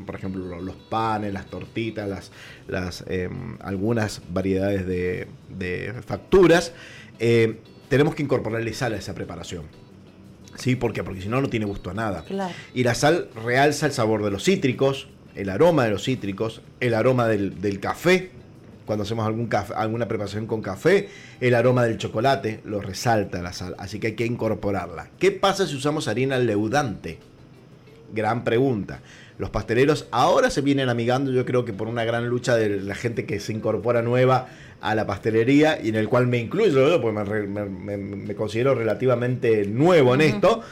por ejemplo lo- los panes, las tortitas, las, las eh, algunas variedades de, de facturas, eh, tenemos que incorporarle sal a esa preparación. ¿Sí? ¿Por qué? Porque si no, no tiene gusto a nada. Claro. Y la sal realza el sabor de los cítricos, el aroma de los cítricos, el aroma del, del café, cuando hacemos algún café- alguna preparación con café, el aroma del chocolate lo resalta la sal, así que hay que incorporarla. ¿Qué pasa si usamos harina leudante? Gran pregunta. Los pasteleros ahora se vienen amigando, yo creo que por una gran lucha de la gente que se incorpora nueva a la pastelería y en el cual me incluyo, yo, porque me, considero relativamente nuevo en esto.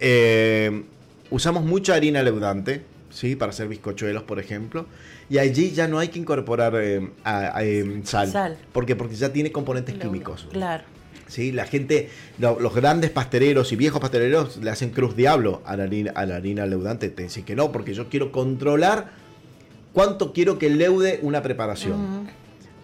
Eh, usamos mucha harina leudante, ¿sí? Para hacer bizcochuelos, por ejemplo. Y allí ya no hay que incorporar eh, a- a, eh, sal. Sal. ¿Por qué? Porque ya tiene componentes químicos. Claro. ¿sí? La gente, lo- los grandes pasteleros y viejos pasteleros le hacen cruz diablo a la harina, a la harina leudante. Te dicen que no, porque yo quiero controlar cuánto quiero que leude una preparación.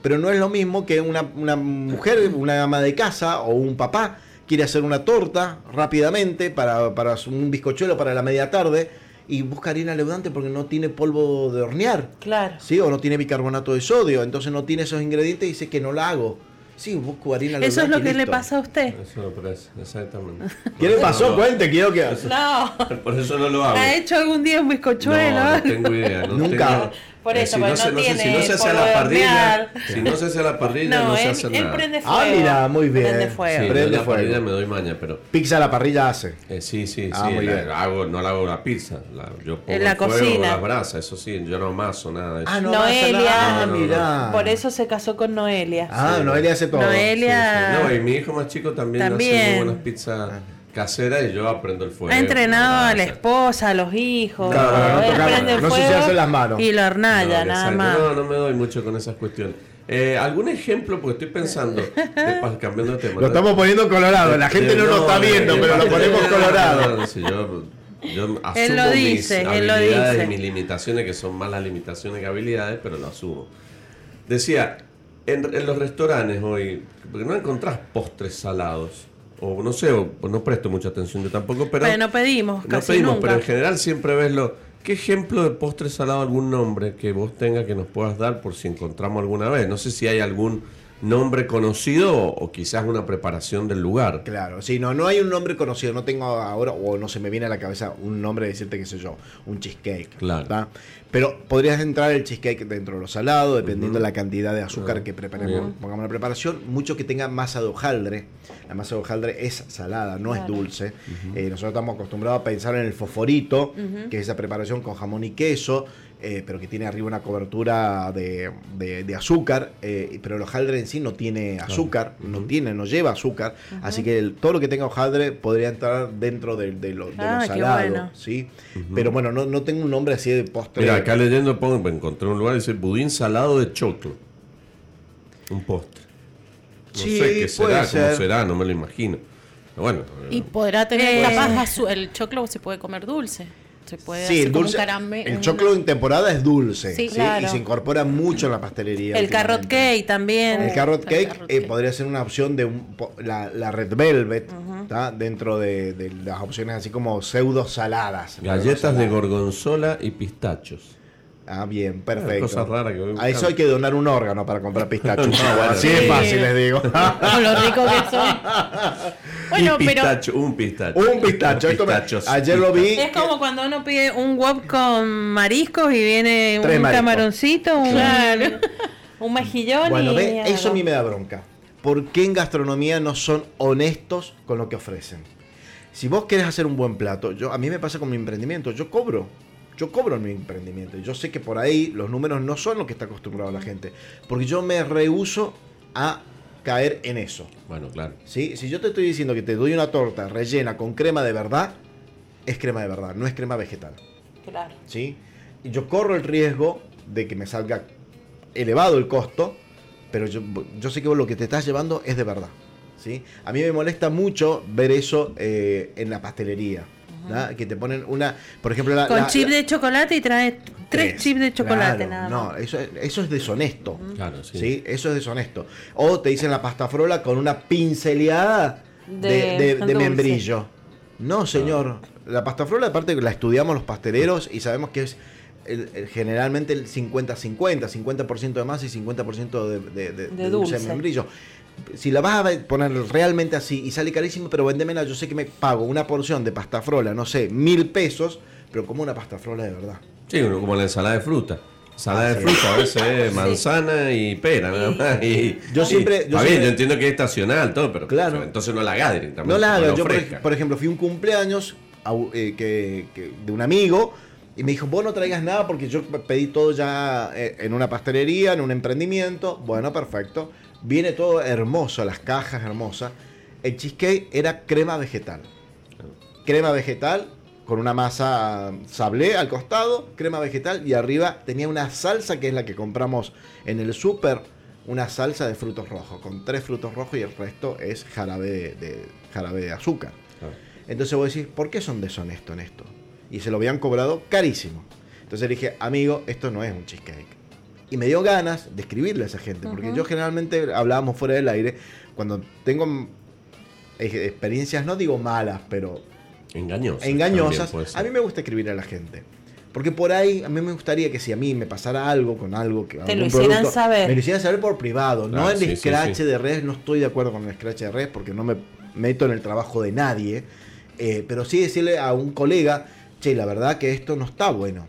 Pero no es lo mismo que una, una mujer, una ama de casa o un papá quiere hacer una torta rápidamente para, para un bizcochuelo para la media tarde y busca harina leudante porque no tiene polvo de hornear. Claro. ¿sí? O no tiene bicarbonato de sodio, entonces no tiene esos ingredientes y dice que no la hago. Sí, busco harina leudante. Eso es lo que le pasa a usted. Eso me parece, exactamente. ¿Qué le pasó? Cuente, quiero que... No. Por eso no lo hago. ¿Ha hecho algún día un bizcochuelo? No, no tengo idea. no Nunca. tengo- Por Eh, eso, si se- no se- tiene si no se hace la parrilla, si no se hace a la parrilla, no, No, se él, hace él nada. prende fuego. Ah, mira, muy bien. Prende fuego. Prende en la fuego. parrilla me doy maña, pero Pizza a la parrilla hace. eh, sí, sí, Ah, sí. muy la- bien. hago, no la hago la pizza. La, yo pongo En la el fuego, cocina. las brasas, eso sí, yo no amaso nada de eso. Ah, no, Noelia. Ah, No, no, no. mirá. Por eso se casó con Noelia. Ah, Noelia hace todo. Noelia. No, y mi hijo más chico también, hace También. muy buenas pizzas casera y yo aprendo el fuego. Ha entrenado a la esposa, a los hijos. No, no no fuego ensuciarse las manos. Y lo hornalla, No, nada más. No, no me doy mucho con esas cuestiones. Eh, ¿Algún ejemplo? Porque estoy pensando, de cambiando de tema. Lo estamos poniendo colorado, la gente no lo está viendo, de- pero lo ponemos colorado. si yo, yo asumo Él lo dice, mis él lo habilidades dice. y mis limitaciones, que son más las limitaciones que habilidades, pero lo asumo. Decía, en, en los restaurantes hoy, porque no encontrás postres salados. O no sé, o no presto mucha atención yo tampoco, pero... Pero no pedimos, No casi pedimos, nunca. pero en general siempre ves lo. ¿Qué ejemplo de postre salado, algún nombre que vos tengas que nos puedas dar por si encontramos alguna vez? No sé si hay algún nombre conocido o, quizás una preparación del lugar. Claro, sí, no, no hay un nombre conocido, no tengo ahora, o no se me viene a la cabeza un nombre de decirte, qué sé yo, un cheesecake. Claro. Pero podrías entrar el cheesecake dentro de lo salado, dependiendo de la cantidad de azúcar que preparemos, bien. pongamos en la preparación. Mucho que tenga masa de hojaldre. La masa de hojaldre es salada, no es dulce. Eh, nosotros estamos acostumbrados a pensar en el fosforito, que es esa preparación con jamón y queso. Eh, pero que tiene arriba una cobertura de, de- de azúcar, eh, pero el hojaldre en sí no tiene azúcar, no tiene, no lleva azúcar, así que el- todo lo que tenga hojaldre podría entrar dentro de, de lo, de lo Ah, qué salado, bueno. ¿sí? Pero bueno, no, no tengo un nombre así de postre. Mira, acá leyendo pongo, encontré un lugar y dice budín salado de choclo. Un postre. No Sí, sé qué será, ser. cómo será, no me lo imagino. Pero bueno, Y podrá tener Eh. capaz el choclo se puede comer dulce. Se puede Sí, hacer el como dulce, un caramelo. el choclo en temporada es dulce, Sí, ¿sí? claro. y se incorpora mucho en la pastelería. El carrot cake también. El carrot El cake, carrot eh, cake. podría ser una opción de un po- la, la red velvet, ¿tá? dentro de, de las opciones así como pseudo saladas. galletas de gorgonzola y pistachos. Ah, bien, perfecto. Cosas raras que A eso hay que donar un órgano para comprar pistachos. No, bueno, así sí. de fácil les digo. Con lo rico que son. Bueno, y pero pistacho, un pistacho. un pistacho. Un Esto me- pistacho, ayer lo vi. Es como cuando uno pide un wok con mariscos y viene Tres un mariscos. camaroncito, un, un mejillón Bueno, y ve, eso a mí me da bronca. ¿Por qué en gastronomía no son honestos con lo que ofrecen? Si vos querés hacer un buen plato, yo a mí me pasa con mi emprendimiento, yo cobro. Yo cobro en mi emprendimiento. Y yo sé que por ahí los números no son lo que está acostumbrado la gente. Porque yo me rehuso a caer en eso. Bueno, claro. ¿sí? Si yo te estoy diciendo que te doy una torta rellena con crema de verdad, es crema de verdad, no es crema vegetal. Claro. ¿sí? Y yo corro el riesgo de que me salga elevado el costo, pero yo, yo sé que vos lo que te estás llevando es de verdad. ¿sí? A mí me molesta mucho ver eso eh, en la pastelería. ¿Da? Que te ponen una, por ejemplo, la, Con la- chip la- de chocolate y trae tres, Tres. chips de chocolate Claro, nada No, más. eso, es- eso es deshonesto. Claro, sí. sí. Eso es deshonesto. O te dicen la pasta frola con una pinceleada de, De de- de dulce. membrillo. No, señor. La pasta frola, aparte que la estudiamos los pasteleros y sabemos que es el- el- generalmente el 50-50, 50%, de masa y 50% de, de, de- de dulce de dulce. membrillo. Si la vas a poner realmente así y sale carísimo, pero vendémela, yo sé que me pago una porción de pasta frola, no sé, mil pesos, pero como una pasta frola de verdad. Sí, uno como la ensalada de fruta. Ensalada Ah, de sí. fruta a veces es manzana y pera, nada más. Y, Yo y- siempre- yo está bien, yo entiendo que es estacional, todo, pero Claro. entonces no la hagas directamente. No la haga. Yo, por, ejemplo, fui a un cumpleaños au- eh, que, que- de un amigo y me dijo, vos no traigas nada porque yo pedí todo ya eh, en una pastelería, en un emprendimiento. Bueno, perfecto. Viene todo hermoso, las cajas hermosas. El cheesecake era crema vegetal. Crema vegetal con una masa sablé al costado, crema vegetal y arriba tenía una salsa que es la que compramos en el súper, una salsa de frutos rojos, con tres frutos rojos y el resto es jarabe de, de- jarabe de azúcar. Claro. Entonces vos decís, ¿por qué son deshonestos en esto? Y se lo habían cobrado carísimo. Entonces dije, amigo, esto no es un cheesecake. Y me dio ganas de escribirle a esa gente, porque yo generalmente hablábamos fuera del aire, cuando tengo experiencias, no digo malas, pero Engañosas. engañosas, a mí me gusta escribir a la gente. Porque por ahí, a mí me gustaría que si a mí me pasara algo con algo que Te algún lo hicieran saber. Me lo hicieran saber por privado, no Claro, el sí, sí, scratch sí. de red, no estoy de acuerdo con el scratch de red porque no me meto en el trabajo de nadie. eh, pero sí decirle a un colega, che, la verdad que esto no está bueno.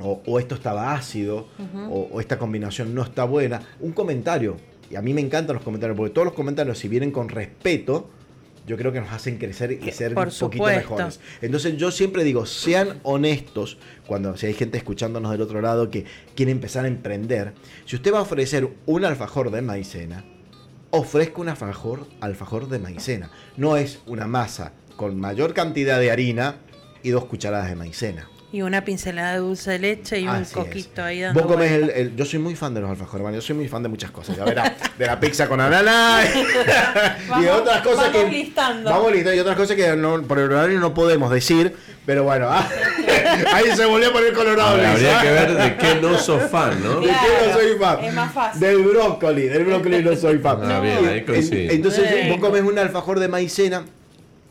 O, o esto estaba ácido, o, o esta combinación no está buena. Un comentario. Y a mí me encantan los comentarios, porque todos los comentarios, si vienen con respeto, yo creo que nos hacen crecer y ser por un poquito supuesto. mejores. Entonces yo siempre digo, sean honestos cuando si hay gente escuchándonos del otro lado que quiere empezar a emprender. Si usted va a ofrecer un alfajor de maicena, ofrezca un alfajor, alfajor de maicena. No es una masa con mayor cantidad de harina y dos cucharadas de maicena. Y una pincelada de dulce de leche y un es. coquito ahí dando Vos comés el, Yo soy muy fan de los alfajores, man, yo soy muy fan de muchas cosas. Ya verá, de la pizza con ananá y de Vamos- otras cosas vamos que. listando. Vamos listando. Y otras cosas que no, por el horario no podemos decir. Pero bueno, ah, ahí se volvió a poner colorado. Habría ¿ah? que ver de qué no sos fan, ¿no? ¿De qué no soy fan? es más fácil. Del brócoli, del brócoli no soy fan. Ah, bien, ahí coincide. entonces vos comes un alfajor de maicena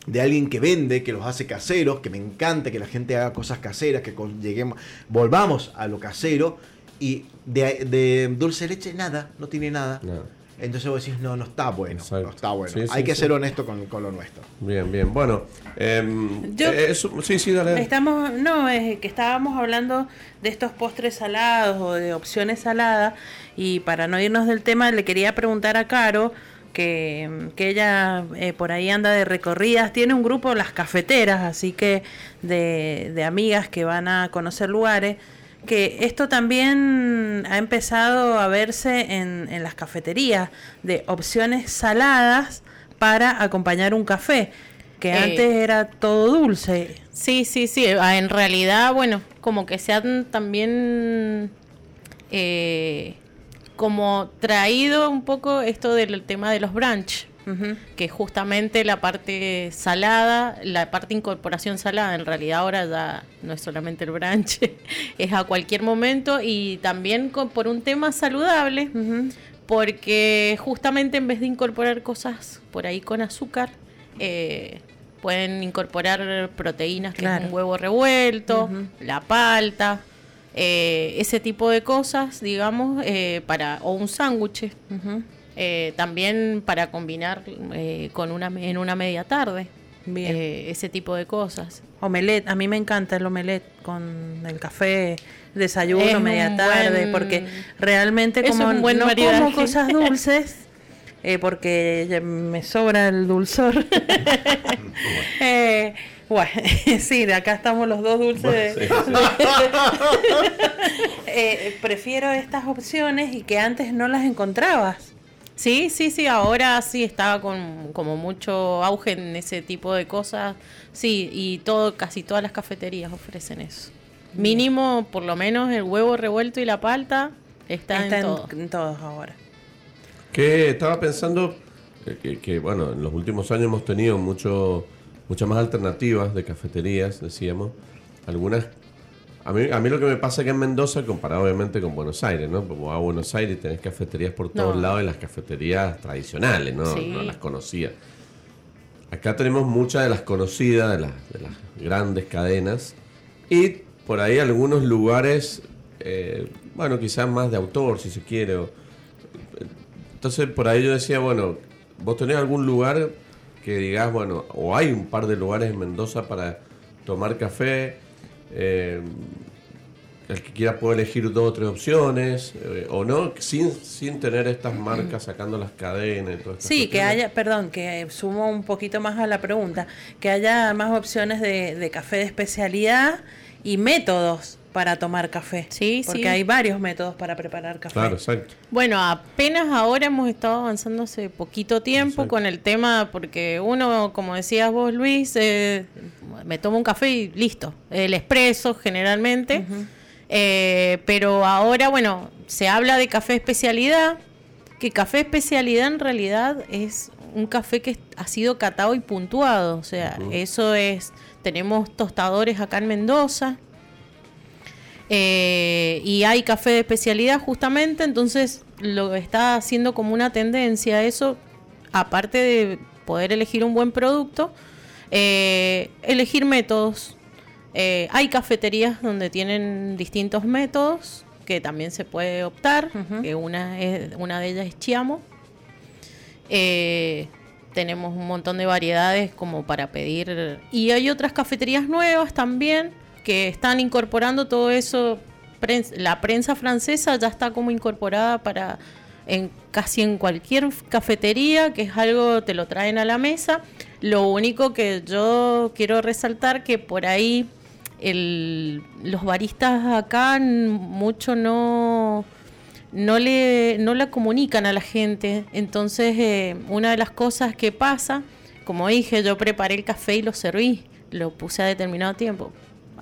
de alguien que vende, que los hace caseros, que me encanta que la gente haga cosas caseras, que con- lleguemos, volvamos a lo casero y de, de dulce de leche nada, no tiene nada. No. Entonces vos decís, no, no está bueno, Exacto. no está bueno. Sí, sí, Hay que sí. ser honesto con, con lo nuestro. Bien, bien. Bueno, em, Yo- eh, eso- sí, sí, dale. Estamos, no, es que estábamos hablando de estos postres salados o de opciones saladas y para no irnos del tema le quería preguntar a Caro que, que ella eh, por ahí anda de recorridas, tiene un grupo Las Cafeteras, así que de, de amigas que van a conocer lugares, que esto también ha empezado a verse en, en las cafeterías de opciones saladas para acompañar un café, que Eh, antes era todo dulce. Sí, sí, sí. Ah, En realidad, bueno, como que se han también eh, como traído un poco esto del tema de los brunch. Que justamente la parte salada, la parte incorporación salada, en realidad ahora ya no es solamente el brunch, es a cualquier momento y también con- por un tema saludable, porque justamente en vez de incorporar cosas por ahí con azúcar, eh, pueden incorporar proteínas, que Claro. es un huevo revuelto, la palta, eh, ese tipo de cosas, digamos, eh, para o un sándwich. Eh, también para combinar eh, con una en una media tarde. Bien. Eh, ese tipo de cosas. Omelette, a mí me encanta el omelette con el café, desayuno, Es media tarde, buen- porque realmente como es un buen no maridaje. como cosas dulces, eh, porque ya me sobra el dulzor. Bueno, sí, de acá estamos los dos dulces. de- Eh, prefiero estas opciones y que antes no las encontrabas. Sí, sí, sí, ahora sí estaba con como mucho auge en ese tipo de cosas. Sí, y todo, casi todas las cafeterías ofrecen eso. Mínimo, por lo menos, el huevo revuelto y la palta está, Está en en, todo. en todos ahora. Que estaba pensando que, que- que, bueno, en los últimos años hemos tenido mucho, muchas más alternativas de cafeterías, decíamos. Algunas. A mí, a mí lo que me pasa que en Mendoza, comparado obviamente con Buenos Aires, ¿no? Como a Buenos Aires tenés cafeterías por todos No. lados y las cafeterías tradicionales, ¿no? Sí. No las conocidas. Acá tenemos muchas de las conocidas, de las, de las grandes cadenas. Y por ahí algunos lugares, eh, bueno, quizás más de autor, si se quiere. o- entonces por ahí yo decía, bueno, vos tenés algún lugar que digas, bueno, o hay un par de lugares en Mendoza para tomar café. eh, el que quiera puede elegir dos o tres opciones, eh, o no, sin, sin tener estas marcas sacando las cadenas y estas Sí, que haya, perdón, que sumo un poquito más a la pregunta, que haya más opciones de, de café de especialidad y métodos para tomar café. Sí, Porque sí. hay varios métodos para preparar café. Claro, exacto. Bueno, apenas ahora hemos estado avanzando hace poquito tiempo Exacto. con el tema, porque uno, como decías vos, Luis, eh, me tomo un café y listo. El expreso generalmente. Eh, pero ahora, bueno, se habla de café especialidad, que café especialidad en realidad es un café que ha sido catado y puntuado. O sea, eso es, tenemos tostadores acá en Mendoza. Eh, y hay café de especialidad justamente, entonces lo está haciendo como una tendencia eso, aparte de poder elegir un buen producto, eh, elegir métodos. Eh, hay cafeterías donde tienen distintos métodos que también se puede optar, que una, es, una de ellas es Chiamo. Eh, tenemos un montón de variedades como para pedir. Y hay otras cafeterías nuevas también que están incorporando todo eso. La prensa francesa ya está como incorporada para en casi en cualquier cafetería, que es algo te lo traen a la mesa. Lo único que yo quiero resaltar que por ahí los baristas acá mucho no no le no la comunican a la gente entonces eh, una de las cosas que pasa como dije, yo preparé el café y lo serví, lo puse a determinado tiempo.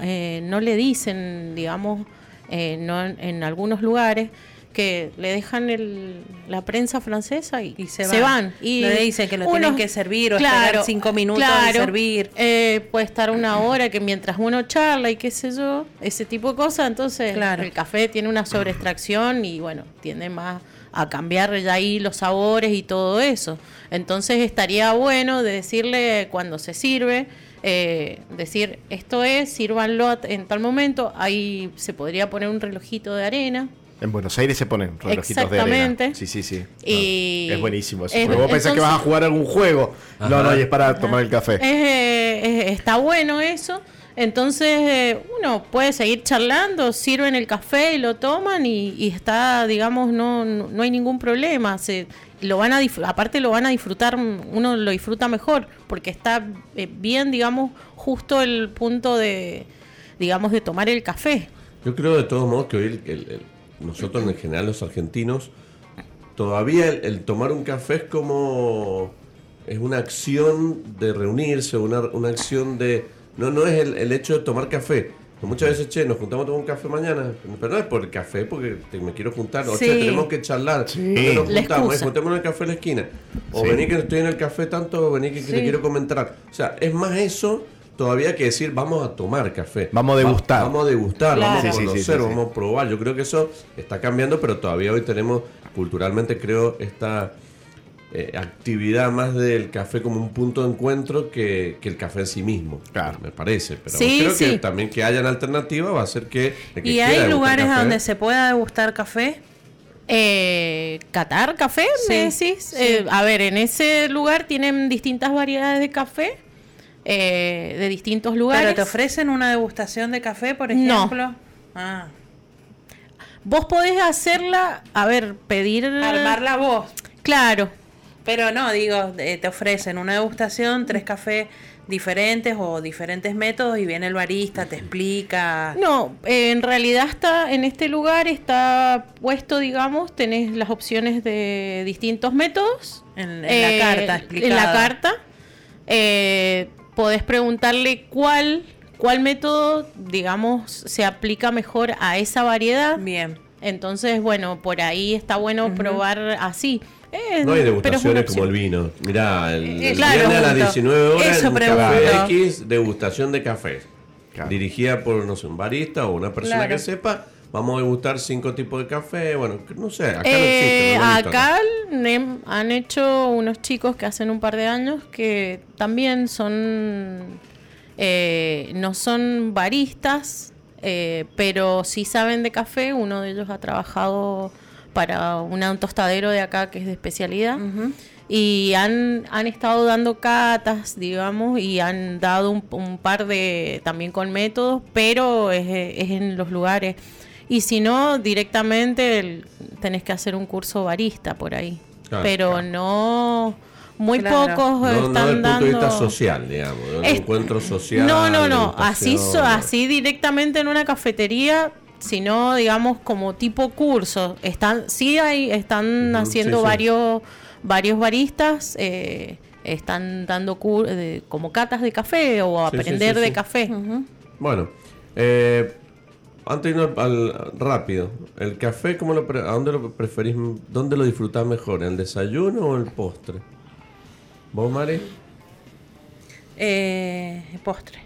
Eh, no le dicen, digamos, eh, no en, algunos lugares que le dejan el, la prensa francesa y, Y se se van. Y le dicen que lo tienen que servir o esperar cinco minutos de servir. Eh, puede estar una hora que mientras uno charla y qué sé yo, ese tipo de cosas, entonces Claro. el café tiene una sobreextracción y bueno, tiende más a cambiar ya ahí los sabores y todo eso. Entonces estaría bueno de decirle cuando se sirve, eh, decir esto es, sírvanlo a- en tal momento, ahí se podría poner un relojito de arena. En Buenos Aires se ponen relojitos de Exactamente. arena. Sí, sí, sí. Y- No, es buenísimo eso. es- Porque vos pensás que vas a jugar algún juego. No, no, y es para tomar el café. Es, eh, es- está bueno eso. Entonces eh, uno puede seguir charlando, sirven el café y lo toman y, y está, digamos, no, no, no hay ningún problema. Se, lo van a aparte lo van a disfrutar, uno lo disfruta mejor porque está eh, bien, digamos, justo el punto de, digamos, de tomar el café. Yo creo de todos modos que hoy el- el- el- nosotros en general los argentinos, todavía el, tomar un café es como... Es una acción de reunirse, una, una acción de... No, no es el hecho de tomar café. Que Muchas veces, che, nos juntamos a tomar un café mañana, pero no es por el café, porque te- me quiero juntar, o Sí. che, tenemos que charlar, Sí. ¿Dónde nos juntamos, excusa. juntémonos en el café en la esquina, o Sí. vení que estoy en el café tanto, vení que, que te quiero comentar. O sea, es más eso todavía que decir vamos a tomar café. Vamos a degustar. Va- vamos a degustar, Claro. vamos a Sí, sí, sí, conocer, sí, sí. vamos a probar. Yo creo que eso está cambiando, pero todavía hoy tenemos culturalmente, creo, esta eh, actividad más del café como un punto de encuentro que, que el café en sí mismo. Claro. Me parece. Pero Sí, creo que también que hayan alternativas va a hacer que. ¿Y hay lugares café- donde se pueda degustar café? Eh, Qatar Café, me Sí, decís. sí. Eh, a ver, en ese lugar tienen distintas variedades de café eh, de distintos lugares. ¿Pero te ofrecen una degustación de café, por No. ejemplo? Ah. Vos podés hacerla, a ver, pedir. Armarla vos. Claro. Pero no, digo, eh, te ofrecen una degustación, tres cafés diferentes o diferentes métodos y viene el barista, te explica. No, eh, en realidad está en este lugar está puesto, digamos, tenés las opciones de distintos métodos. En- en la carta En la carta. Eh, podés preguntarle cuál, cuál método, digamos, se aplica mejor a esa variedad. Bien. Entonces, bueno, por ahí está bueno probar así. Eh, No hay degustaciones como el vino. Mirá, el, Eh, el claro, viernes a las punto. 19 horas Eso en. Café X, degustación de café. Claro. Dirigida por, no sé, un barista o una persona Claro. que sepa. Vamos a degustar cinco tipos de café. Bueno, no sé, acá no Eh, existe. no acá han hecho unos chicos que hacen un par de años que también son eh, no son baristas, eh, pero sí saben de café. Uno de ellos ha trabajado para un tostadero de acá que es de especialidad. Y han, han estado dando catas, digamos, y han dado un, un par de también con métodos, pero es, es en los lugares. Y si no, directamente el- tenés que hacer un curso barista por ahí. Claro, pero claro. no, muy Claro. pocos No, no están desde el punto dando... de vista social, digamos. de un Es- encuentro social. No, no, no. Así, así directamente en una cafetería, sino digamos como tipo curso. Están, sí hay, están haciendo sí, sí. varios, varios baristas, eh, están dando cur- de- como catas de café o Sí, sí, aprender sí, de sí. café. Bueno, eh, antes de irnos al rápido, el café, ¿cómo lo pre- ¿a dónde lo preferís? ¿Dónde lo disfrutás mejor? ¿En el desayuno o el postre? ¿Vos, Mari? Eh, postre.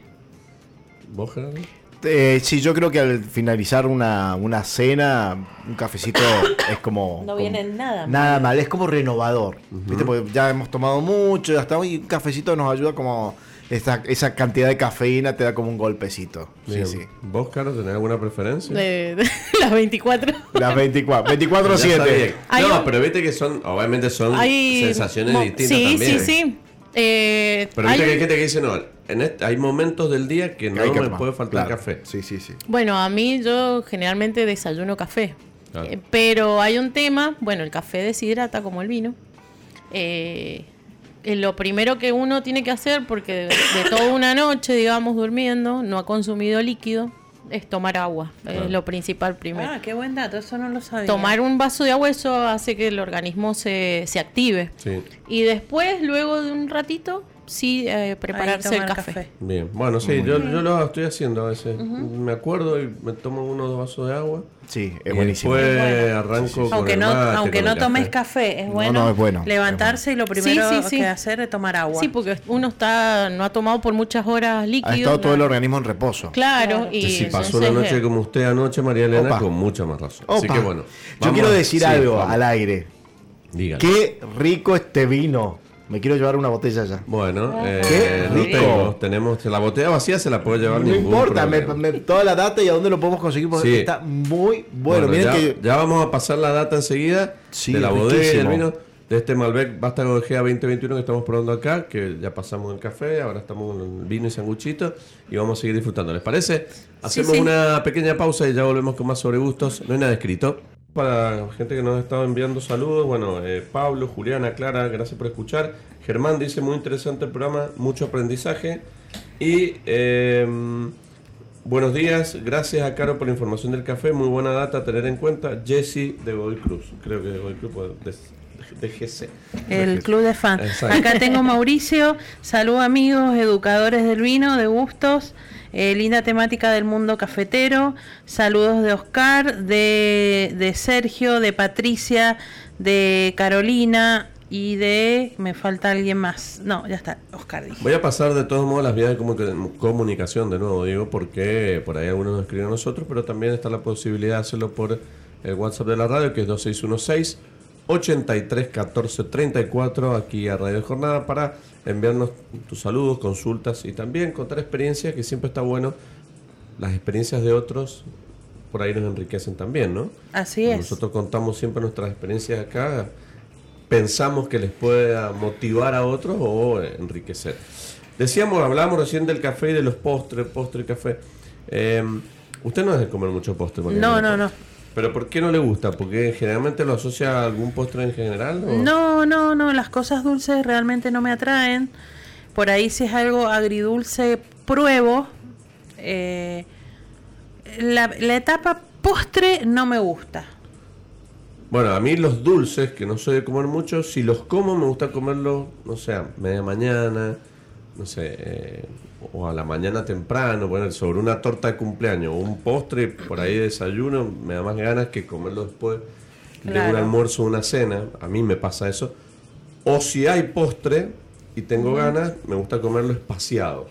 ¿Vos, Gerardo? Eh, sí, yo creo que al finalizar una, una cena, un cafecito es como. No como- viene nada mal. Nada mal, es como renovador. ¿viste? Porque ya hemos tomado mucho, ya está. Y un cafecito nos ayuda como. Esa, esa cantidad de cafeína te da como un golpecito. Sí, Bien. sí. ¿Vos, Carlos, tenés alguna preferencia? De, de las 24. Las 24, 24 Ya sabía. 7. Hay No, un- pero viste que son, obviamente son sensaciones distintas sí, también. Sí, sí, Eh, Pero hay que dice, no, en este- hay momentos del día que no Hay que me tomar, puede faltar claro. café. Sí, sí, sí. Bueno, a mí yo generalmente desayuno café. Claro. Eh, pero hay un tema, bueno, el café deshidrata como el vino. Eh, eh, lo primero que uno tiene que hacer, porque de, de toda una noche, digamos, durmiendo, no ha consumido líquido, es tomar agua. Claro. Es lo principal primero. Ah, qué buen dato, eso no lo sabía. Tomar un vaso de agua, eso hace que el organismo se, se active. Sí. Y después, luego de un ratito, sí eh, prepararse el tomar café. Bien, bueno, sí, yo, yo lo estoy haciendo a veces. Me acuerdo y me tomo unos dos vasos de agua. Sí, es y buenísimo. después arranco con Aunque el no, mate, aunque con no el tomes café, es No, bueno, no, es bueno, levantarse y lo primero Sí, sí, sí. que hacer es tomar agua. Sí, porque uno está no ha tomado por muchas horas líquido. Ha estado todo el organismo en reposo. Claro, y si pasó una noche como usted anoche, María Elena, Opa. con mucha más razón. Así que bueno. Yo quiero decir sí, algo vamos. al aire. Dígalo. Qué rico este vino. Me quiero llevar una botella ya. Bueno, eh, Qué no rico. tengo, tenemos la botella vacía se la puede llevar No ningún importa, me, me- toda la data y a dónde lo podemos conseguir porque Sí. está muy bueno. Miren ya, que ya vamos a pasar la data enseguida Sí, de la bodega y el riquísimo. vino de este Malbec Vástago GA 2021 que estamos probando acá, que ya pasamos el café, ahora estamos con el vino y sanguchito y vamos a seguir disfrutando. ¿Les parece? Hacemos sí. una pequeña pausa y ya volvemos con más sobre gustos. No hay nada escrito. Para la gente que nos ha estado enviando saludos, bueno, eh, Pablo, Juliana, Clara, gracias por escuchar. Germán dice muy interesante el programa, mucho aprendizaje. Y eh, buenos días, gracias a Caro por la información del café, muy buena data a tener en cuenta. Jesse de Godoy Cruz, creo que de Godoy Cruz, pues, de, GC. El club de fans. Acá tengo Mauricio. Salud amigos, educadores del vino, de gustos. Eh, linda temática del mundo cafetero. Saludos de Oscar, de, de Sergio, de Patricia, de Carolina y de... Me falta alguien más. No, ya está. Oscar dije. Voy a pasar de todos modos las vías de comu- comunicación de nuevo, digo, porque por ahí algunos nos escriben a nosotros, pero también está la posibilidad de hacerlo por el WhatsApp de la radio, que es 2616 83 14 34, aquí a Radio Jornada, para enviarnos tus saludos, consultas y también contar experiencias, que siempre está bueno. Las experiencias de otros por ahí nos enriquecen también, ¿no? Así es. Nosotros contamos siempre nuestras experiencias acá, pensamos que les pueda motivar a otros o enriquecer. Decíamos, hablábamos recién del café y de los postres, postre y café. Eh, usted no es de comer mucho postre, No, no, no. ¿Pero por qué no le gusta? ¿Porque generalmente lo asocia a algún postre en general? o- No, no, no, las cosas dulces realmente no me atraen. Por ahí si es algo agridulce, pruebo. Eh, la, la etapa postre no me gusta. Bueno, a mí los dulces, que no soy de comer mucho, si los como me gusta comerlos, no sé, a media mañana, no sé, eh, o a la mañana temprano, poner sobre una torta de cumpleaños o un postre, por ahí desayuno, me da más ganas que comerlo después de un almuerzo o una cena. A mí me pasa eso. O si hay postre y tengo ganas, me gusta comerlo espaciado.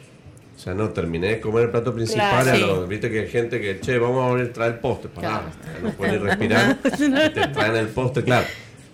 O sea, no, terminé de comer el plato principal. Claro, a sí. lo- Viste que hay gente que, che, vamos a volver a traer el postre. Pará, no puede ni respirar. y te traen el postre, claro.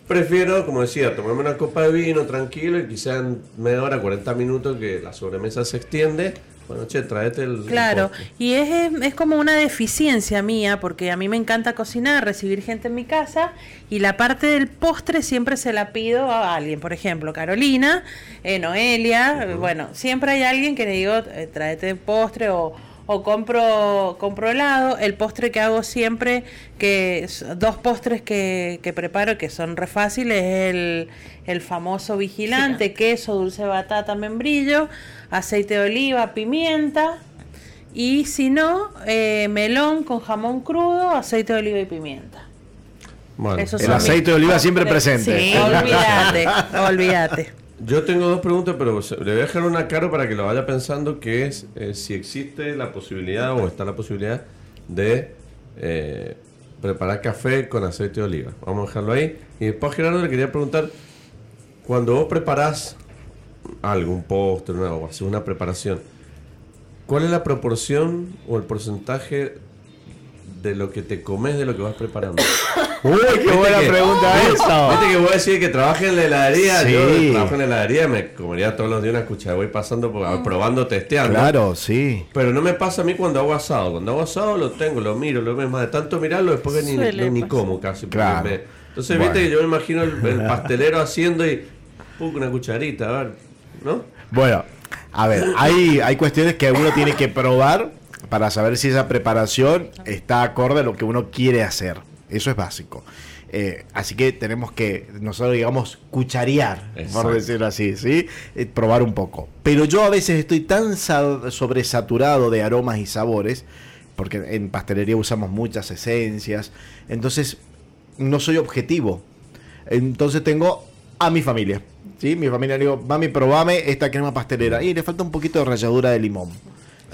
Prefiero, como decía, tomarme una copa de vino tranquilo y quizá en media hora, 40 minutos que la sobremesa se extiende. Bueno, che, tráete el. Claro, y es, es como una deficiencia mía, porque a mí me encanta cocinar, recibir gente en mi casa, y la parte del postre siempre se la pido a alguien, por ejemplo, Carolina, eh, Noelia, bueno, siempre hay alguien que le digo, eh, tráete el postre o, o compro, compro helado, el postre que hago siempre, que dos postres que, que preparo que son re fáciles, es el, el famoso vigilante, queso, dulce de batata, membrillo, aceite de oliva, pimienta, y si no, eh, melón con jamón crudo, aceite de oliva y pimienta. Bueno, Esos El aceite mis de oliva siempre presente. Sí, olvídate, olvídate. Yo tengo dos preguntas, pero le voy a dejar una caro para que lo vaya pensando, que es eh, si existe la posibilidad o está la posibilidad de eh, preparar café con aceite de oliva. Vamos a dejarlo ahí. Y después, Gerardo, le quería preguntar, cuando vos preparás algo, un postre, o haces una preparación, ¿cuál es la proporción o el porcentaje de lo que te comes de lo que vas preparando? Uy, qué buena que- pregunta ¿Viste? esa. Viste que voy a decir que trabaja en la heladería. Sí. Yo trabajo en la heladería, me comería todos los días una cuchara. Voy pasando, por- probando, testeando. Claro, sí. Pero no me pasa a mí cuando hago asado. Cuando hago asado lo tengo, lo miro, lo veo más de tanto mirarlo después que ni, no, ni como casi. Claro. me- entonces, Bueno. viste que yo me imagino el, el pastelero haciendo y pum, una cucharita, a ver, ¿no? Bueno, a ver, hay, hay cuestiones que uno tiene que probar para saber si esa preparación está acorde a lo que uno quiere hacer. Eso es básico. Eh, así que tenemos que, nosotros digamos, cucharear, Exacto. por decirlo así, ¿sí? Eh, probar un poco. Pero yo a veces estoy tan sa- sobresaturado de aromas y sabores, porque en pastelería usamos muchas esencias, entonces no soy objetivo. Entonces tengo a mi familia. ¿sí? Mi familia le digo, mami, probame esta crema pastelera. Y le falta un poquito de ralladura de limón.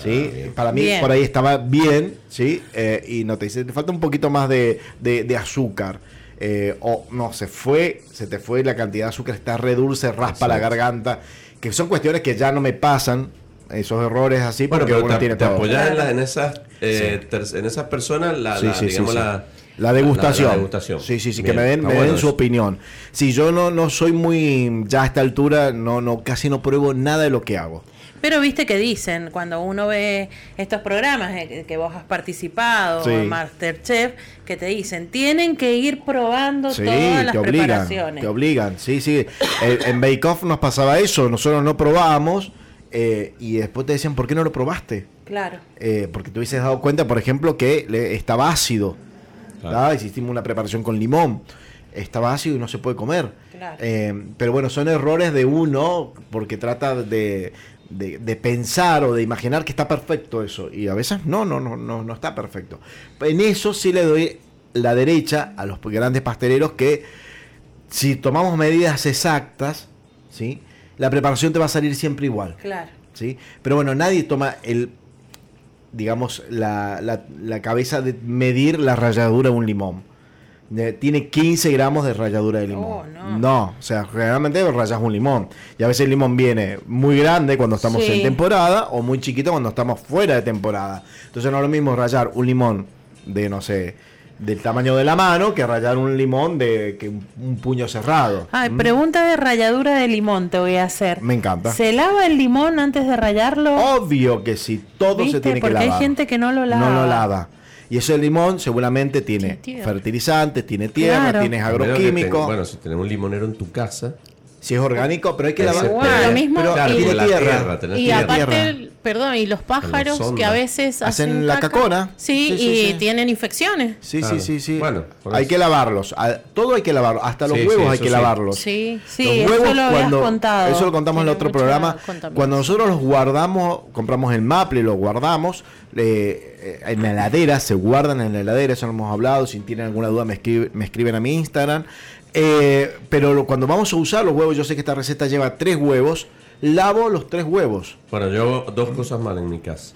¿Sí? Para mí Bien. por ahí estaba bien, ¿sí? Eh, y no te dice, te falta un poquito más de, de- de azúcar. Eh, o no, se fue, se te fue la cantidad de azúcar, está re dulce, raspa la garganta. Que son cuestiones que ya no me pasan, esos errores así, Bueno, porque pero uno te, tiene te todo. apoyas en, la- en esas, eh, ter- en esas personas, la, Sí, la, sí, sí, digamos, sí. la, La degustación. la- la degustación. Sí, sí, sí, Bien, que me den, me den bueno su eso. opinión. Si yo no, no soy muy, ya a esta altura, no, no, casi no pruebo nada de lo que hago. Pero viste que dicen, cuando uno ve estos programas eh, que vos has participado, Sí. Masterchef, que te dicen, tienen que ir probando Sí, todas las te obligan, preparaciones. te obligan, sí, sí. En Bake Off nos pasaba eso, nosotros no probábamos eh, y después te decían, ¿por qué no lo probaste? Claro. Eh, porque te hubieses dado cuenta, por ejemplo, que le- estaba ácido. Claro. Hicimos una preparación con limón. Estaba ácido y no se puede comer. Claro. Eh, pero bueno, son errores de uno porque trata de, de- de pensar o de imaginar que está perfecto eso. Y a veces no, no, no, no, no está perfecto. En eso sí le doy la derecha a los grandes pasteleros que si tomamos medidas exactas, ¿sí? la preparación te va a salir siempre igual. Claro. ¿sí? Pero bueno, nadie toma el, digamos, la, la- la cabeza de medir la ralladura de un limón. De- tiene 15 gramos de ralladura de limón. Oh, no. o sea, generalmente rayas un limón. Y a veces el limón viene muy grande cuando estamos Sí. en temporada o muy chiquito cuando estamos fuera de temporada. Entonces no es lo mismo rayar un limón de, no sé, del tamaño de la mano que rayar un limón de que un, un puño cerrado. Ay, ¿Mm? pregunta de ralladura de limón te voy a hacer. Me encanta. ¿Se lava el limón antes de rallarlo? Obvio que sí, todo se tiene que Porque lavar. hay gente que no lo lava. No lo lava. Y ese limón seguramente tiene fertilizantes, tiene tierra, Claro. tiene agroquímico. te- bueno, si tenemos un limonero en tu casa, Si es orgánico, pero hay que lavar. Igual, pero- lo mismo pero claro, y- tiene la tierra. Y tierra. aparte, el- perdón, y los pájaros que a veces Hacen hacen, la caca. cacona. Sí, Sí, sí, y sí. tienen infecciones. Sí, Claro. sí, sí, sí. Bueno, hay eso. que lavarlos. A- Todo hay que lavarlo. Hasta los Sí, huevos sí, hay eso que sí. lavarlos. Sí. Sí, los eso huevos lo habías cuando contado. eso lo contamos en el otro programa cuando nosotros los guardamos compramos el maple lo guardamos eh, en la heladera se guardan en la heladera eso lo hemos hablado si tienen alguna duda me, escribe- me escriben a mi Instagram Eh, pero lo- cuando vamos a usar los huevos yo sé que esta receta lleva tres huevos lavo los tres huevos bueno, yo hago dos cosas mal en mi casa.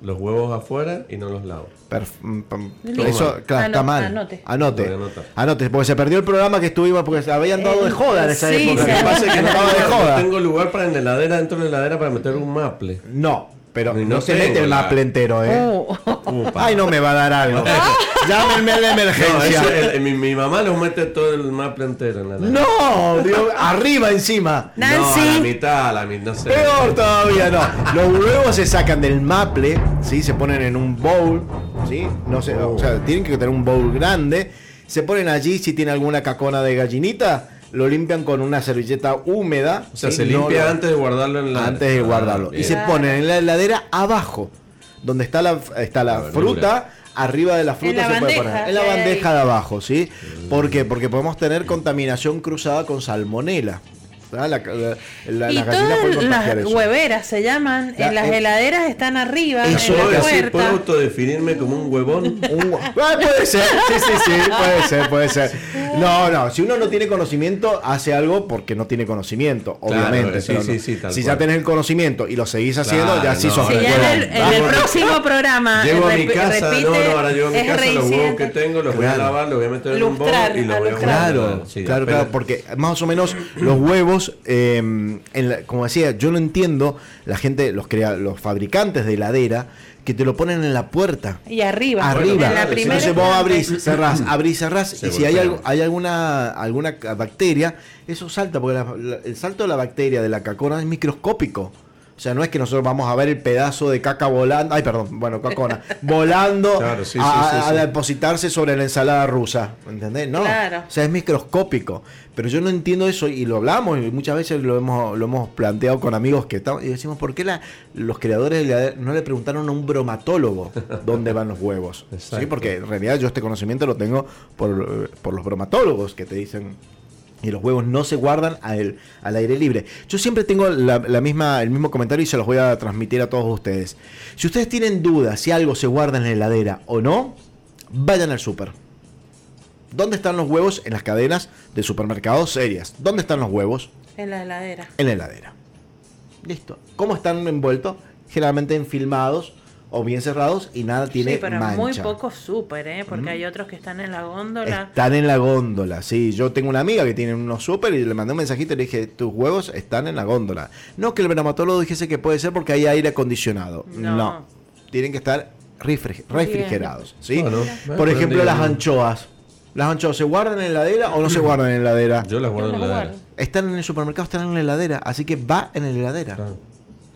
Los huevos afuera y no los lavo. Perf- mm, Listo. eso claro, está mal anote. anote anote porque se perdió el programa que estuvimos porque se habían dado de joda en esa sí, época que pasa es que no estaba de No joda tengo lugar para en la heladera, dentro de la heladera para meter un maple. no pero no, no se mete el maple entero eh Oh. Ay, no me va a dar algo. Llámenme a la No, emergencia. ese- el- mi, mi mamá lo mete todo el maple entero en la. No, Dios, arriba encima. Nancy. No, a la mitad, a la mitad, no sé. Peor todavía, no. Los huevos se sacan del maple, ¿sí? Se ponen en un bowl, ¿sí? No sé, o sea, tienen que tener un bowl grande. Se ponen allí, si tiene alguna cacona de gallinita, lo limpian con una servilleta húmeda. O sea, ¿sí? se No limpia lo- antes de guardarlo en la antes de Ah, guardarlo. y se ponen en la heladera abajo, donde está la, está la, fruta. Arriba de la fruta la se puede poner. En la bandeja de abajo, ¿sí? ¿Por qué? Porque podemos tener contaminación cruzada con salmonela. ¿Verdad? La, la, la- y las todas las eso. hueveras se llaman, en las eh, heladeras están arriba, eso en ¿Puedo, la decir, ¿Puedo puerta. autodefinirme como un huevón? Un hue- Ah, puede ser, sí, sí, sí, puede ser, puede ser. No, no, si uno no tiene conocimiento, hace algo porque no tiene conocimiento, Claro, obviamente. sí, pero sí, no. sí, tal si cual. ya tenés el conocimiento y lo seguís haciendo, Claro, ya sí no, sos Si ahora ya en el, huevón. en el próximo programa Llego a mi casa, repite, no, no, ahora llego a mi casa, los huevos que tengo los voy a Claro. lavar, los voy a meter en un bol Lustrar, y los voy a. Claro. Sí, claro, claro, porque más o menos los huevos, eh, en la- como decía, yo no entiendo la gente, los crea, los fabricantes de heladera, que te lo ponen en la puerta. Y arriba, Arriba. en la Entonces vos abrís, cerrás, abrís, cerrás, Se y si hay, algo, hay alguna, alguna bacteria, eso salta, porque la- la- el salto de la bacteria de la cacona es microscópico. O sea, no es que nosotros vamos a ver el pedazo de caca volando, ay, perdón, bueno, cacona, volando Claro, sí, sí, a, sí, a sí. depositarse sobre la ensalada rusa, ¿entendés? No, Claro. o sea, es microscópico. Pero yo no entiendo eso y lo hablamos y muchas veces lo hemos, lo hemos planteado con amigos que estamos y decimos, ¿por qué la- los creadores la- no le preguntaron a un bromatólogo dónde van los huevos? ¿Sí? Porque en realidad yo este conocimiento lo tengo por, por los bromatólogos que te dicen y los huevos no se guardan al, al aire libre. Yo siempre tengo la, la misma, el mismo comentario y se los voy a transmitir a todos ustedes. Si ustedes tienen dudas si algo se guarda en la heladera o no, vayan al súper. ¿Dónde están los huevos en las cadenas de supermercados serias? ¿Dónde están los huevos? En la heladera. En la heladera. Listo. ¿Cómo están envueltos? Generalmente enfilmados o bien cerrados y nada tiene sí, pero mancha. muy poco súper, ¿eh? Porque hay otros que están en la góndola. Están en la góndola, sí. Yo tengo una amiga que tiene unos súper y le mandé un mensajito y le dije, tus huevos están en la góndola. No que el dermatólogo dijese que puede ser porque hay aire acondicionado. No. No. Tienen que estar refri- refrigerados, ¿sí? Bueno, Por ejemplo, las anchoas. ¿Las anchoas se guardan en la heladera o no se guardan en la heladera? Yo las guardo en heladera. Están en el supermercado, están en la heladera, así que va en la heladera. Claro.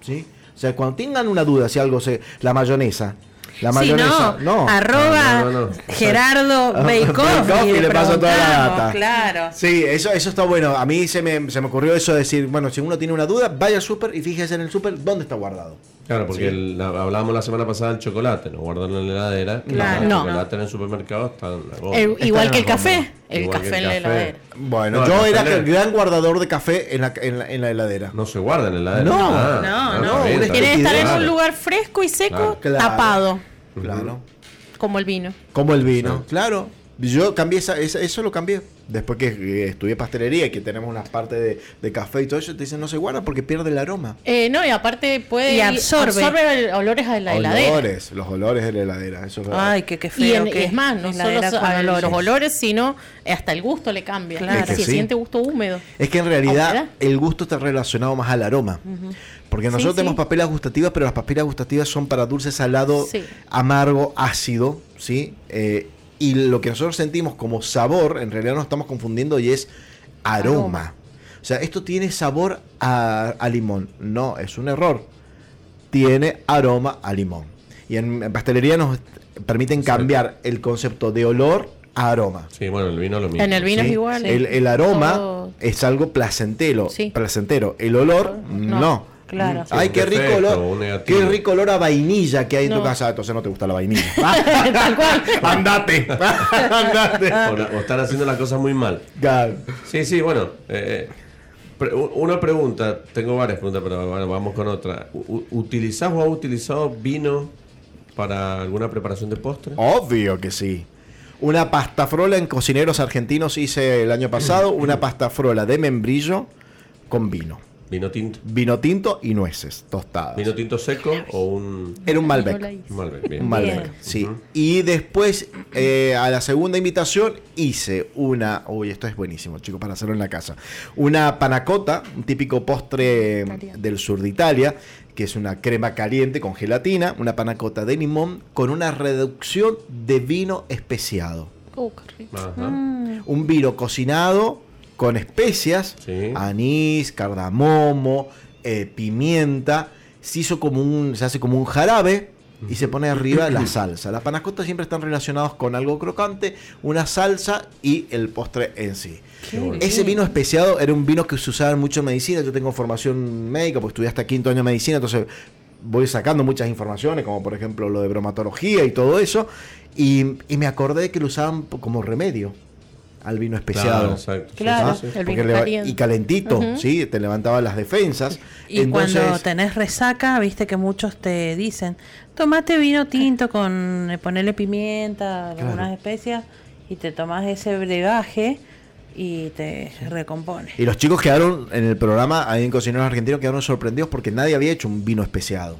¿Sí? O sea, cuando tengan una duda si algo se... La mayonesa. La Sí, mayonesa. no, no. arroba No, no, no, no. Gerardo Ah, Bake Bake Off Off y le paso toda la data. Claro. Sí, eso, eso está bueno. A mí se me, se me ocurrió eso de decir, bueno, si uno tiene una duda, vaya al súper y fíjese en el súper dónde está guardado. Claro, porque el- la- hablábamos la semana pasada del chocolate, no guardarlo en la heladera. Claro. El No. chocolate en el supermercado está en la góndola. El- igual que el café. El café el en la heladera. Bueno, No, yo el era el gran guardador de café en la, en la, en la heladera. No se guarda en la heladera. No. Ah, No, no, bien, está Tiene que estar en un lugar fresco y seco, Claro. tapado, Claro. como el vino. Como el vino, Sí. claro. Yo cambié esa, esa- eso lo cambié. Después que eh, estudié pastelería y que tenemos unas partes de, de café y todo eso, te dicen no se guarda porque pierde el aroma. Eh, no, y aparte puede Y absorbe. olores a la heladera. Olores, los olores de la heladera. Eso es verdad. Ay, qué, qué feo. Y, en- que y es más, no la solo olores. los olores, sino hasta el gusto le cambia. Claro. Es que Se sí. siente gusto húmedo. Es que en realidad ¿Ahora? el gusto está relacionado más al aroma. Porque Sí, nosotros sí. tenemos papilas gustativas, pero las papilas gustativas son para dulce, salado, Sí. amargo, ácido, ¿sí? Eh, y lo que nosotros sentimos como sabor, en realidad nos estamos confundiendo y es aroma. Aroma. O sea, esto tiene sabor a, a limón. No, es un error. Tiene aroma a limón. Y en, en pastelería nos permiten cambiar el concepto de olor a aroma. Sí, bueno, el vino lo mismo. En el vino ¿sí? es igual. El, el aroma Todo- es algo placentero, Sí. placentero. El olor, no. No. Claro. Sí, Ay, qué rico olor. Qué rico olor a vainilla que hay en tu casa. Entonces no te gusta la vainilla. Tal cual. Andate. Andate. O, o están haciendo las cosas muy mal. Sí, sí, bueno. eh, pre- u- una pregunta, tengo varias preguntas, pero bueno, vamos con otra. U- ¿Utilizás o has utilizado vino para alguna preparación de postre? Obvio que sí. Una pasta frola en cocineros argentinos hice el año pasado. Una pasta frola de membrillo con vino. ¿Vino tinto? Vino tinto y nueces tostadas. ¿Vino tinto seco o un Era un Malbec. un Malbec? Bien. Un Malbec, Bien. sí. Y después, eh, a la segunda invitación, hice una. Uy, esto es buenísimo, chicos, para hacerlo en la casa. Una panacota, un típico postre del sur de Italia, que es una crema caliente con gelatina, una panacota de limón con una reducción de vino especiado. Uh, qué rico. Ajá. Un vino cocinado con especias, Sí. anís, cardamomo, eh, pimienta. Se hizo como un, se hace como un jarabe y se pone arriba la salsa. Las panacotas siempre están relacionados con algo crocante, una salsa y el postre en sí. Ese vino especiado era un vino que se usaba mucho en medicina. Yo tengo formación médica, porque estudié hasta quinto año de medicina, entonces voy sacando muchas informaciones, como por ejemplo lo de bromatología y todo eso. Y, y me acordé que lo usaban como remedio al vino especiado. Claro, sí, sí. El vino caliente. y calentito. ¿sí? Te levantaba las defensas. Y Entonces, cuando tenés resaca, viste que muchos te dicen, tomate vino tinto con eh, ponerle pimienta, algunas especias, y te tomas ese brebaje y te recompone. Y los chicos quedaron en el programa, ahí en Cocineros Argentinos, quedaron sorprendidos porque nadie había hecho un vino especiado.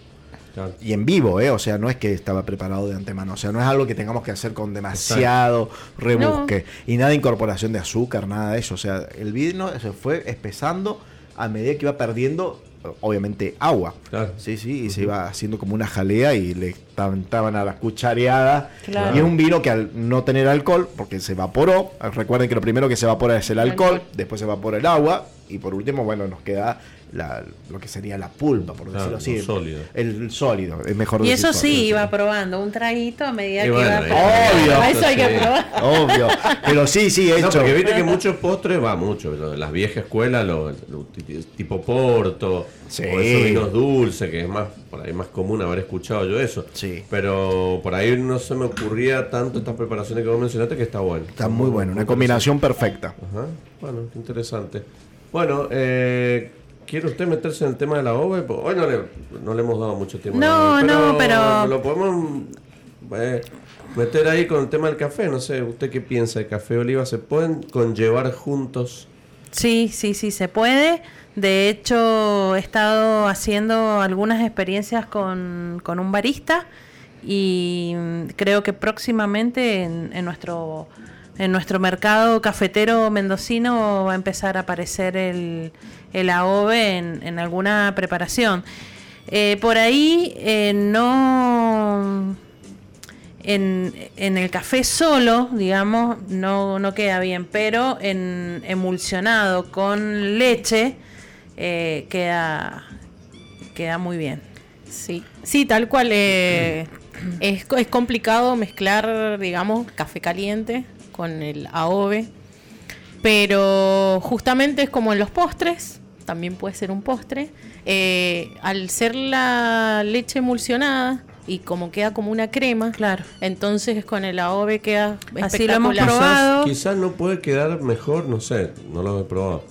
Claro. Y en vivo, ¿eh? O sea, no es que estaba preparado de antemano. O sea, no es algo que tengamos que hacer con demasiado rebusque. Y nada de incorporación de azúcar, nada de eso. O sea, el vino se fue espesando a medida que iba perdiendo, obviamente, agua. Claro. Sí, sí, y se iba haciendo como una jalea y le estaban a la cuchareada. Claro. Y es un vino que al no tener alcohol, porque se evaporó, recuerden que lo primero que se evapora es el alcohol, alcohol. después se evapora el agua y por último, bueno, nos queda la- lo que sería la pulpa, por Claro, decirlo así. lo sólido. El sólido, es mejor Y decir eso sí, iba probando un traguito a medida Y que bueno, iba. Obvio. A eso hay que Sí. probar. Obvio. Pero sí, sí, he No, hecho. porque viste que muchos postres va mucho. lo de Las viejas escuelas, lo, lo ti- tipo Porto, Sí. o esos vinos dulces, que es más por ahí más común haber escuchado yo eso. Sí. Pero por ahí no se me ocurría tanto estas preparaciones que vos mencionaste que está bueno. Está muy bueno, una combinación perfecta. Ajá. Bueno, qué interesante. Bueno, eh, ¿quiere usted meterse en el tema de la ove? Pues Hoy no le, no le hemos dado mucho tiempo. a la No, ove, no, pero- Lo podemos eh, meter ahí con el tema del café. No sé, ¿usted qué piensa de café oliva? ¿Se pueden conllevar juntos Sí, sí, sí, se puede. De hecho, he estado haciendo algunas experiencias con, con un barista y mm, creo que próximamente en, en nuestro en nuestro mercado cafetero mendocino va a empezar a aparecer el, el AOVE en, en alguna preparación. Eh, por ahí eh, no en, en el café solo, digamos, no, no queda bien, pero en emulsionado con leche eh, queda, queda muy bien. Sí, sí, tal cual. eh, es, es complicado mezclar, digamos, café caliente con el AOVE. Pero justamente es como en los postres, también puede ser un postre. eh, al ser la leche emulsionada y como queda como una crema, Claro. entonces con el AOVE queda Así lo hemos espectacular. probado. Quizás, quizás no puede quedar mejor, no sé, no lo he probado.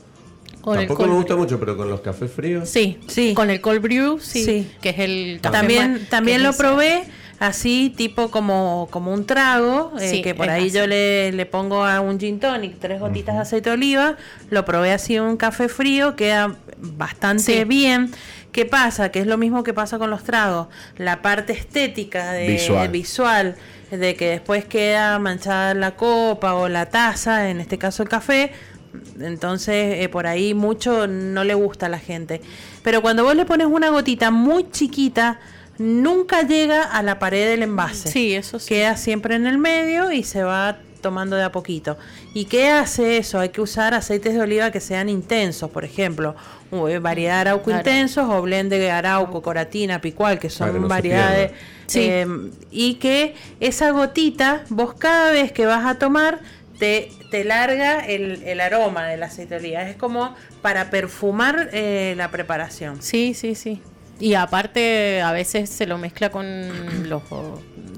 Con Tampoco me gusta brew. mucho, pero con los cafés fríos. Sí, Sí. Con el cold brew, sí, Sí. que es el café También, que también lo probé así, tipo como, como un trago, eh, Sí, que por ahí así. yo le, le pongo a un gin tonic tres gotitas de aceite de oliva, lo probé así en un café frío, queda bastante Sí. bien. ¿Qué pasa? Que es lo mismo que pasa con los tragos. La parte estética de Visual. visual, de que después queda manchada la copa o la taza, en este caso el café, entonces eh, por ahí mucho no le gusta a la gente. Pero cuando vos le pones una gotita muy chiquita, nunca llega a la pared del envase. Sí, eso sí. Queda siempre en el medio y se va tomando de a poquito. ¿Y qué hace eso? Hay que usar aceites de oliva que sean intensos, por ejemplo, eh, variedad de arauco Claro. intensos o blend de arauco, coratina, picual, que son que no variedades. Sí. eh, y que esa gotita, vos cada vez que vas a tomar, te, te larga el, el aroma del aceite de oliva. Es como para perfumar eh, la preparación. Sí, sí, sí. Y aparte a veces se lo mezcla con los,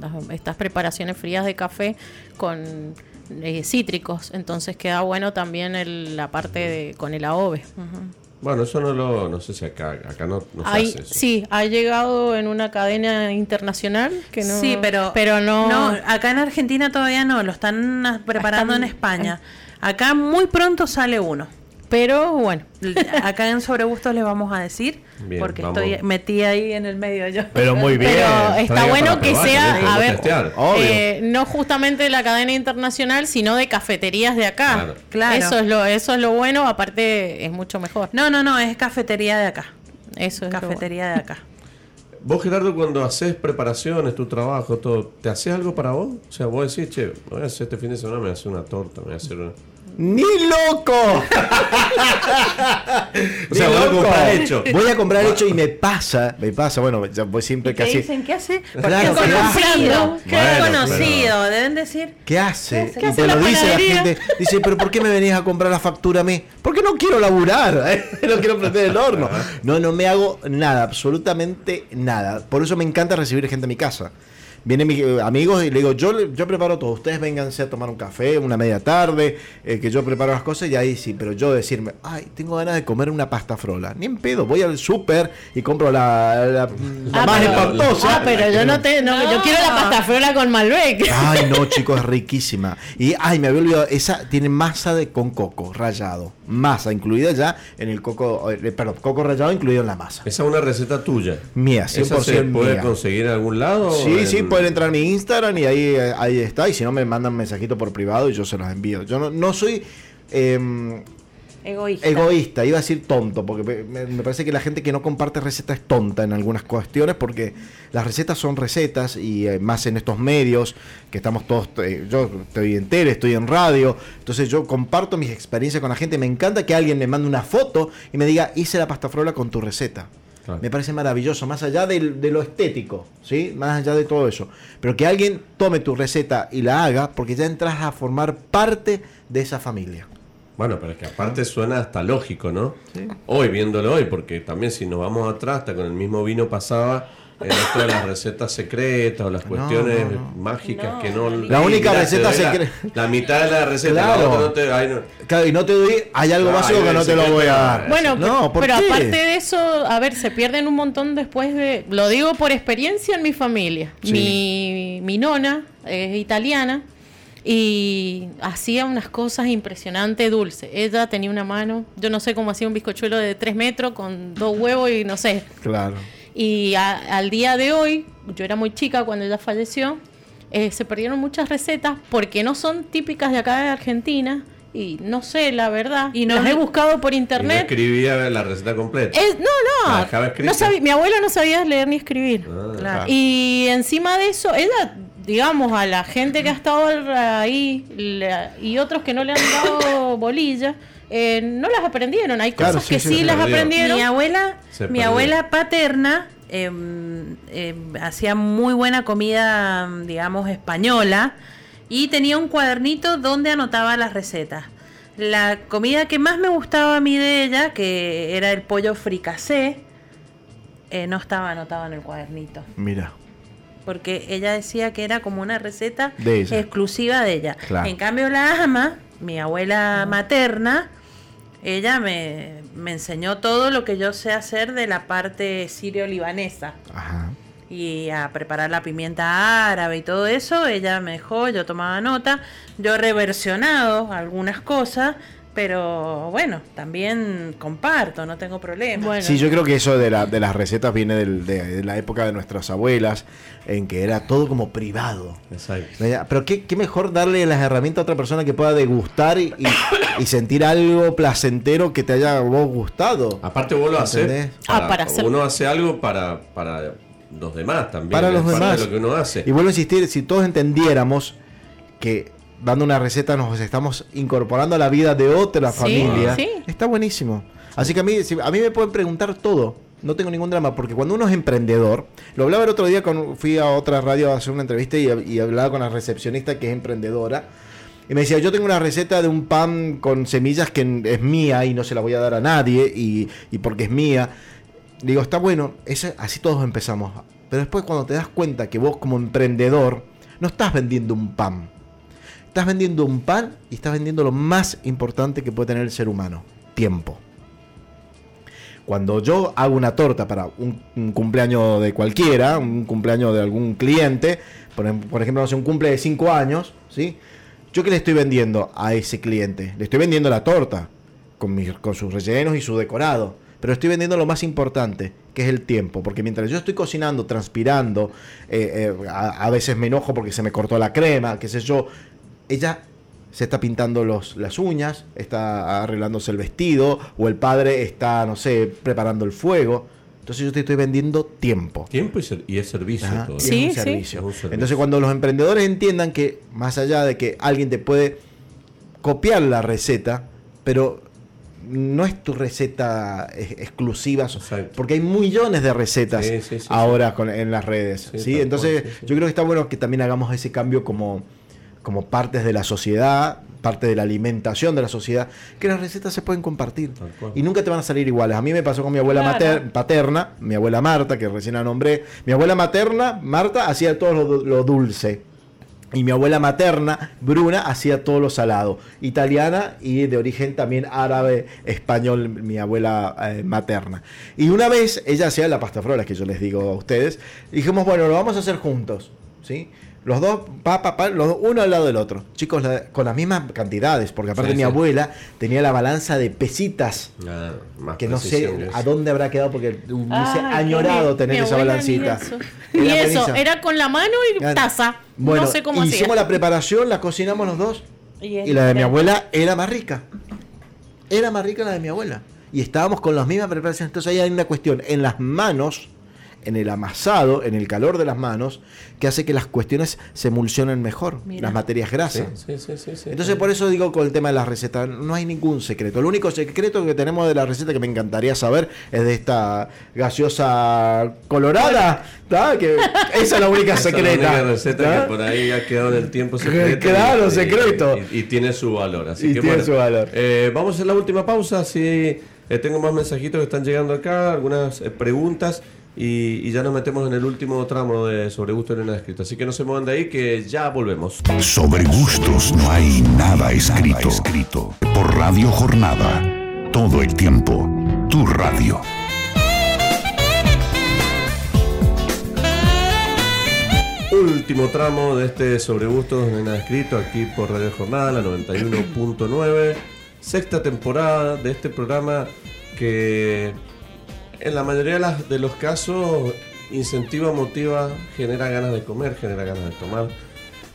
las- estas preparaciones frías de café con eh, cítricos, entonces queda bueno también el- la parte de, con el AOVE. Bueno, eso no lo, no sé si acá, acá no, no se Hay- hace eso. sí, ha llegado en una cadena internacional que no, sí, pero, pero no, acá en Argentina todavía no, lo están preparando Están- en España. Acá muy pronto sale uno. Pero bueno, Acá en Sobregustos les vamos a decir, Bien, porque vamos. estoy metida ahí en el medio yo. Pero muy bien. Pero está bueno que probar, sea, a ver, eh, no justamente de la cadena internacional, sino de cafeterías de acá. Claro. Claro. Eso es lo, eso es lo bueno, aparte es mucho mejor. No, no, no, es cafetería de acá. Eso es Cafetería de acá. Vos, Gerardo, cuando haces preparaciones, tu trabajo, todo, ¿te haces algo para vos? O sea, vos decís, che, voy a hacer este fin de semana, me voy a hacer una torta, me voy a hacer una... ¡Ni loco! O sea, Ni voy a comprar hecho. Voy a comprar hecho y me pasa, me pasa, bueno, ya voy siempre ¿Qué casi. dicen? ¿Qué hace? Claro, ¿qué conocido. hace? ¿Qué Bueno, conocido? Deben decir. ¿Qué hace? ¿Qué y hace te lo dice la gente. Dice, pero ¿por qué me venís a comprar la factura a mí? Porque no quiero laburar, ¿eh? no quiero prender el horno. No, no me hago nada, absolutamente nada. Por eso me encanta recibir gente a mi casa. Vienen mis eh, amigos y le digo, yo, yo preparo todo, ustedes vénganse a tomar un café, una media tarde, eh, que yo preparo las cosas y ahí sí, pero yo decirme, ay, tengo ganas de comer una pasta frola. Ni en pedo, voy al súper y compro la, la- la Ah, más pero- espantosa. Ah, pero yo no te, no, yo quiero la pasta frola con Malbec. Ay, no, chicos, es riquísima. Y, ay, me había olvidado, esa tiene masa de con coco rallado. Masa incluida ya en el coco, eh, perdón, coco rallado incluido en la masa. Esa es una receta tuya. Mía, ¿Esa 100% se puede mía. conseguir en algún lado? Sí, En- sí, pueden entrar a mi Instagram y ahí, eh, ahí está. Y si no, me mandan mensajito por privado y yo se los envío. Yo no, no soy em, Egoísta. egoísta, iba a decir tonto, porque me, parece que la gente que no comparte recetas es tonta en algunas cuestiones, porque las recetas son recetas y eh, más en estos medios, que estamos todos, eh, yo estoy en tele, estoy en radio, entonces yo comparto mis experiencias con la gente, me encanta que alguien me mande una foto y me diga, hice la pasta frola con tu receta. Claro. Me parece maravilloso, más allá del- de, lo estético, ¿sí? Más allá de todo eso. Pero que alguien tome tu receta y la haga, porque ya entras a formar parte de esa familia. Bueno, pero es que aparte suena hasta lógico, ¿no? Hoy, viéndolo hoy, porque también si nos vamos atrás, hasta con el mismo vino pasaba en esto de las recetas secretas o las cuestiones no, mágicas No, que no... la única Mira, receta la- secreta- La, mitad de la receta, Claro. la no te... ay, no. Claro, y no te doy, hay algo Ay, básico que no te lo voy a dar. Bueno, no, ¿por pero qué? aparte de eso, a ver, se pierden un montón después de. Lo digo por experiencia en mi familia. Sí. Mi, mi nona es italiana y hacía unas cosas impresionantes dulces. Ella tenía una mano, yo no sé cómo hacía un bizcochuelo de 3 metros con dos huevos y no sé. Claro. Y al día de hoy, yo era muy chica cuando ella falleció, eh, se perdieron muchas recetas porque no son típicas de acá de Argentina. Y no sé, la verdad. Y no las he buscado por internet. no escribía la receta completa. no, no. no sabía, mi abuela no sabía leer ni escribir. Ah, y encima de eso, ella digamos, a la gente que ha estado ahí y otros que no le han dado bolilla, eh, no las aprendieron. Hay cosas que sí, las aprendieron. Mi abuela, mi abuela paterna em, em, hacía muy buena comida, digamos, española y tenía un cuadernito donde anotaba las recetas. La comida que más me gustaba a mí de ella, que era el pollo fricasé, eh, no estaba anotado en el cuadernito. Mira porque ella decía que era como una receta exclusiva de ella. En cambio la ama, mi abuela materna, ella me, enseñó todo lo que yo sé hacer de la parte sirio-libanesa. Y a preparar la pimienta árabe y todo eso, ella me dejó, yo tomaba nota, yo he reversionado algunas cosas, pero bueno, también comparto, no tengo problema. Sí, yo creo que eso de, la, de las recetas viene de, la época de nuestras abuelas, en que era todo como privado. Exacto. Pero qué, mejor darle las herramientas a otra persona que pueda degustar y, sentir algo placentero que te haya vos gustado. Aparte vos lo haces. ah, para hacer. Uno hace algo para, para los demás también. Para los demás. lo que uno hace. Y vuelvo a insistir, si todos entendiéramos que dando una receta nos estamos incorporando a la vida de otra familia. Está buenísimo. Así que a mí, a mí me pueden preguntar todo. No tengo ningún drama, porque cuando uno es emprendedor, lo hablaba el otro día, con, fui a otra radio a hacer una entrevista y, hablaba con la recepcionista que es emprendedora. Y me decía, yo tengo una receta de un pan con semillas que es mía y no se la voy a dar a nadie y, porque es mía. Digo, está bueno, así todos empezamos. Pero después cuando te das cuenta que vos como emprendedor no estás vendiendo un pan, Estás vendiendo un pan y estás vendiendo lo más importante que puede tener el ser humano, tiempo. Cuando yo hago una torta para un, cumpleaños de cualquiera, un cumpleaños de algún cliente, por, em, ejemplo, no sé, un cumple de 5 años, ¿sí? ¿Yo qué le estoy vendiendo a ese cliente? Le estoy vendiendo la torta, con, con sus rellenos y su decorado. Pero estoy vendiendo lo más importante, que es el tiempo. Porque mientras yo estoy cocinando, transpirando, eh, eh, a, veces me enojo porque se me cortó la crema, qué sé yo, ella se está pintando los, las uñas, está arreglándose el vestido, o el padre está, no sé, preparando el fuego. Entonces yo te estoy vendiendo tiempo. Tiempo y, es servicio. sí, servicio. Entonces cuando los emprendedores entiendan que más allá de que alguien te puede copiar la receta, pero no es tu receta exclusiva, porque hay millones de recetas ahora con, en las redes. ¿sí? Entonces yo creo que está bueno que también hagamos ese cambio como como partes de la sociedad, parte de la alimentación de la sociedad, que las recetas se pueden compartir. Y nunca te van a salir iguales. A mí me pasó con mi abuela paterna, mi abuela Marta, que recién la nombré. Mi abuela materna, Marta, hacía todo lo, dulce. Y mi abuela materna, Bruna, hacía todo lo salado. Italiana y de origen también árabe, español, mi abuela eh, materna. Y una vez ella hacía la pasta frola, que yo les digo a ustedes. dijimos, bueno, lo vamos a hacer juntos. ¿Sí? Los dos, pa, pa, pa, los, uno al lado del otro. Chicos, con las mismas cantidades, porque aparte mi abuela tenía la balanza de pesitas. Ah, que no sé a dónde habrá quedado, porque hubiese añorado tener esa balancita. Y eso, era con la mano y taza. Bueno, no sé cómo hicimos la preparación, la cocinamos los dos. Y, la de mi abuela era más rica. Era más rica la de mi abuela. Y estábamos con las mismas preparaciones. Entonces ahí hay una cuestión. En las manos en el amasado, en el calor de las manos, que hace que las cuestiones se emulsionen mejor, las materias grasas. Entonces por eso digo con el tema de las recetas, no hay ningún secreto. El único secreto que tenemos de la receta que me encantaría saber es de esta gaseosa colorada, que esa es la única secreta. la única receta que por ahí ha quedado en el tiempo secreto. Claro, secreto. Y, tiene su valor. Así y tiene su valor. Eh, vamos a la última pausa, si eh, tengo más mensajitos que están llegando acá, algunas eh, preguntas. Y, ya nos metemos en el último tramo de Sobre Gustos no hay nada escrito. Así que no se muevan de ahí que ya volvemos. Sobre gustos no hay nada escrito. escrito. Por Radio Jornada. Todo el tiempo. Tu radio. último tramo de este sobre gustos de nada escrito aquí por Radio Jornada, la 91.9. Sexta temporada de este programa que en la mayoría de, las- de los casos incentiva, motiva, genera ganas de comer, genera ganas de tomar.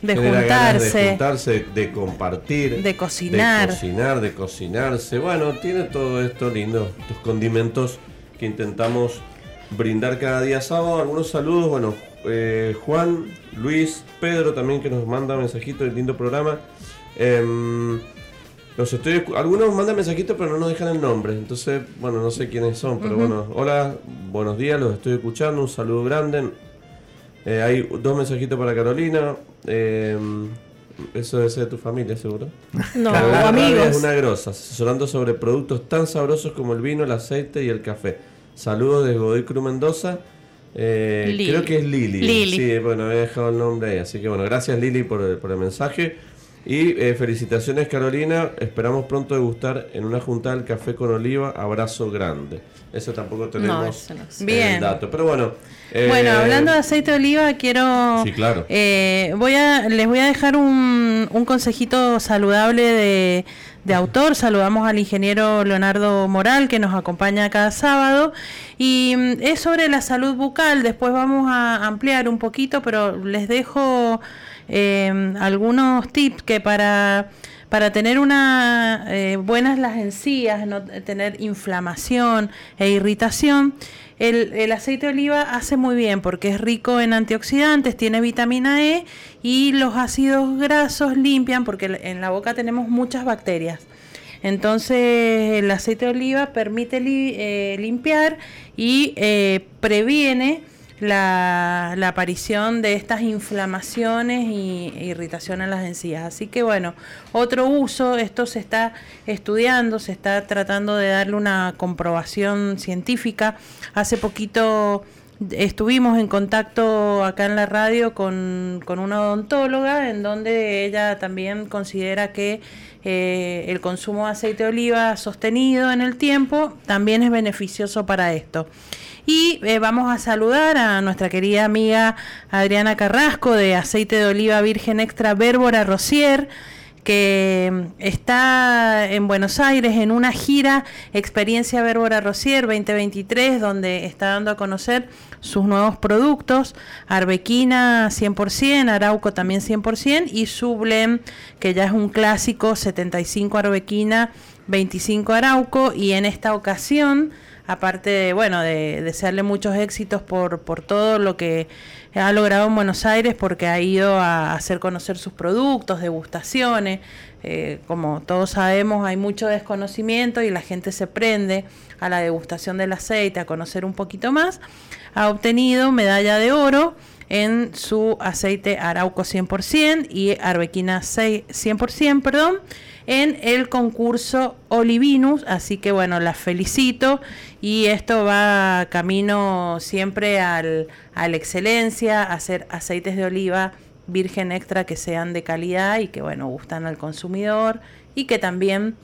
De juntarse. de juntarse, de compartir, De cocinar. de cocinar, de cocinarse. Bueno, tiene todo esto lindo, estos condimentos que intentamos brindar cada día sábado. Algunos saludos, bueno, eh, Juan, Luis, Pedro también que nos manda mensajitos del lindo programa. Em, los estoy, algunos mandan mensajitos pero no nos dejan el nombre, entonces, bueno, no sé quiénes son, pero bueno, hola, buenos días, los estoy escuchando, un saludo grande. Eh, hay dos mensajitos para Carolina. em, eso debe ser de tu familia, seguro. No, Carolina amigos. es una grosa, asesorando sobre productos tan sabrosos como el vino, el aceite y el café. Saludos de Godoy Cruz Mendoza. Eh, creo que es Lili. Lili. Sí, bueno, había dejado el nombre ahí. Así que bueno, gracias Lili por por el mensaje. Y eh, felicitaciones Carolina. Esperamos pronto degustar en una juntada el café con oliva. Abrazo grande. Eso tampoco tenemos no sé. el Bien. dato. Pero bueno. eh, Bueno, hablando de aceite de oliva, quiero. Sí, claro. eh, voy a, les voy a dejar un, un consejito saludable de, de autor. Saludamos al ingeniero Leonardo Moral, que nos acompaña cada sábado. Y mm, es sobre la salud bucal. Después vamos a ampliar un poquito, pero les dejo eh, algunos tips que para. Para tener una eh, buenas las encías, no tener inflamación e irritación, el, el aceite de oliva hace muy bien porque es rico en antioxidantes, tiene vitamina E y los ácidos grasos limpian porque en la boca tenemos muchas bacterias. Entonces el aceite de oliva permite eh, limpiar y eh, previene la, la aparición de estas inflamaciones y e irritación en las encías. Así que bueno, otro uso, esto se está estudiando, se está tratando de darle una comprobación científica. Hace poquito estuvimos en contacto acá en la radio con, con una odontóloga en donde ella también considera que eh, el consumo de aceite de oliva sostenido en el tiempo también es beneficioso para esto. Y eh, vamos a saludar a nuestra querida amiga Adriana Carrasco de Aceite de Oliva Virgen Extra Bérbora Rosier, que mm, está en Buenos Aires en una gira Experiencia Bérbora Rosier 2023, donde está dando a conocer sus nuevos productos, Arbequina 100%, Arauco también 100% y su blend, que ya es un clásico, 75 Arbequina, 25 Arauco. Y en esta ocasión aparte de, bueno, de desearle muchos éxitos por, por todo lo que ha logrado en Buenos Aires, porque ha ido a hacer conocer sus productos, degustaciones. Eh, como todos sabemos, hay mucho desconocimiento y la gente se prende a la degustación del aceite, a conocer un poquito más. Ha obtenido medalla de oro en su aceite Arauco 100% y Arbequina 6 100%, perdón, en el concurso Olivinus, así que bueno, las felicito y esto va camino siempre al, a la excelencia, a hacer aceites de oliva virgen extra que sean de calidad y que bueno, gustan al consumidor y que también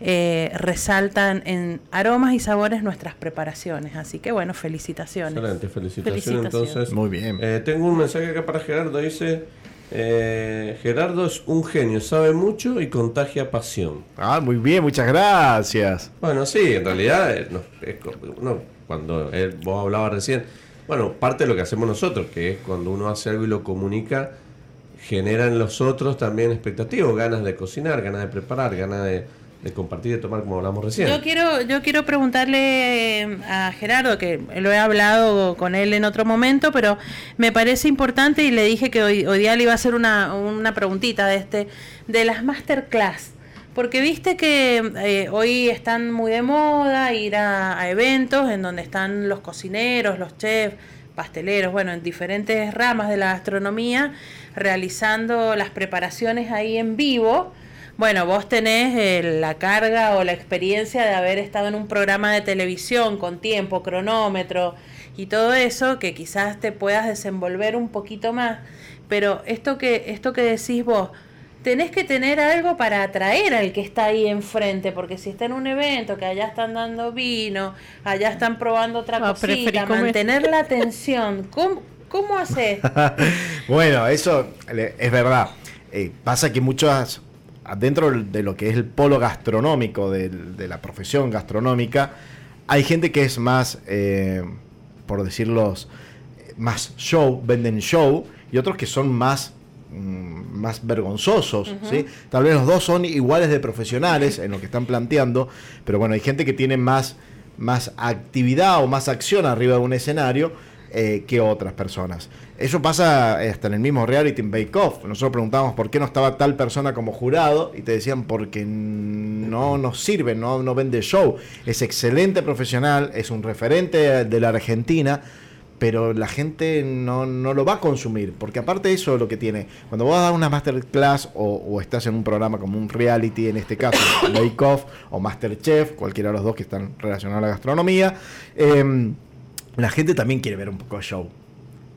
eh, resaltan en aromas y sabores nuestras preparaciones. Así que bueno, felicitaciones. Excelente, felicitaciones. Felicitaciones. Entonces, Muy bien. Eh, tengo un mensaje acá para Gerardo. Dice: eh, Gerardo es un genio, sabe mucho y contagia pasión. Ah, muy bien, muchas gracias. Bueno, sí, en realidad, eh, no, es uno, cuando él- vos hablabas recién, bueno, parte de lo que hacemos nosotros, que es cuando uno hace algo y lo comunica, genera en los otros también expectativas, ganas de cocinar, ganas de preparar, ganas de, de compartir y de tomar, como hablamos recién. Yo quiero, yo quiero preguntarle eh, a Gerardo, que lo he hablado con él en otro momento, pero me parece importante y le dije que hoy, hoy día le iba a hacer una, una preguntita de este, de las masterclass. Porque viste que eh, hoy están muy de moda ir a, a eventos en donde están los cocineros, los chefs, pasteleros, bueno, en diferentes ramas de la gastronomía, realizando las preparaciones ahí en vivo. Bueno, vos tenés eh, la carga o la experiencia de haber estado en un programa de televisión con tiempo, cronómetro y todo eso, que quizás te puedas desenvolver un poquito más. Pero esto que, esto que decís vos, tenés que tener algo para atraer al que está ahí enfrente, porque si está en un evento que allá están dando vino, allá están probando otra Ah, preferí cosita, comer. mantener la atención, ¿cómo- ¿Cómo haces? bueno, eso es verdad. Eh, pasa que muchas, dentro de lo que es el polo gastronómico, de, la profesión gastronómica, hay gente que es más, eh, por decirlo, más show, venden show, y otros que son más mm, más vergonzosos, ¿sí? Tal vez los dos son iguales de profesionales en lo que están planteando, pero bueno, hay gente que tiene más, más actividad o más acción arriba de un escenario eh, que otras personas. Eso pasa hasta en el mismo reality en Bake Off. Nosotros preguntábamos por qué no estaba tal persona como jurado y te decían porque no nos sirve, no, no vende show. Es excelente profesional, es un referente de la Argentina pero la gente no, no, lo va a consumir, porque aparte de eso lo que tiene, cuando vos das una masterclass o, o, estás en un programa como un reality, en este caso Bake Off o Masterchef, cualquiera de los dos que están relacionados a la gastronomía, eh, la gente también quiere ver un poco de show.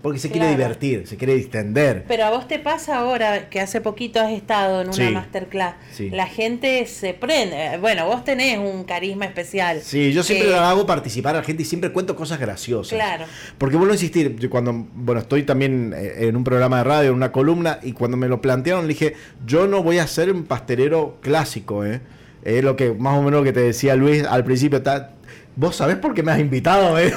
Porque se quiere divertir, se quiere distender. Pero a vos te pasa ahora que hace poquito has estado en una masterclass. La gente se prende. Bueno, vos tenés un carisma especial. Sí, yo siempre hago participar a la gente y siempre cuento cosas graciosas. Claro. Porque vuelvo a insistir, yo cuando, bueno, estoy también eh, en un programa de radio, en una columna, y cuando me lo plantearon, le dije, yo no voy a ser un pastelero clásico, ¿eh? Es lo que más o menos lo que te decía Luis al principio, está vos sabés por qué me has invitado, ¿eh?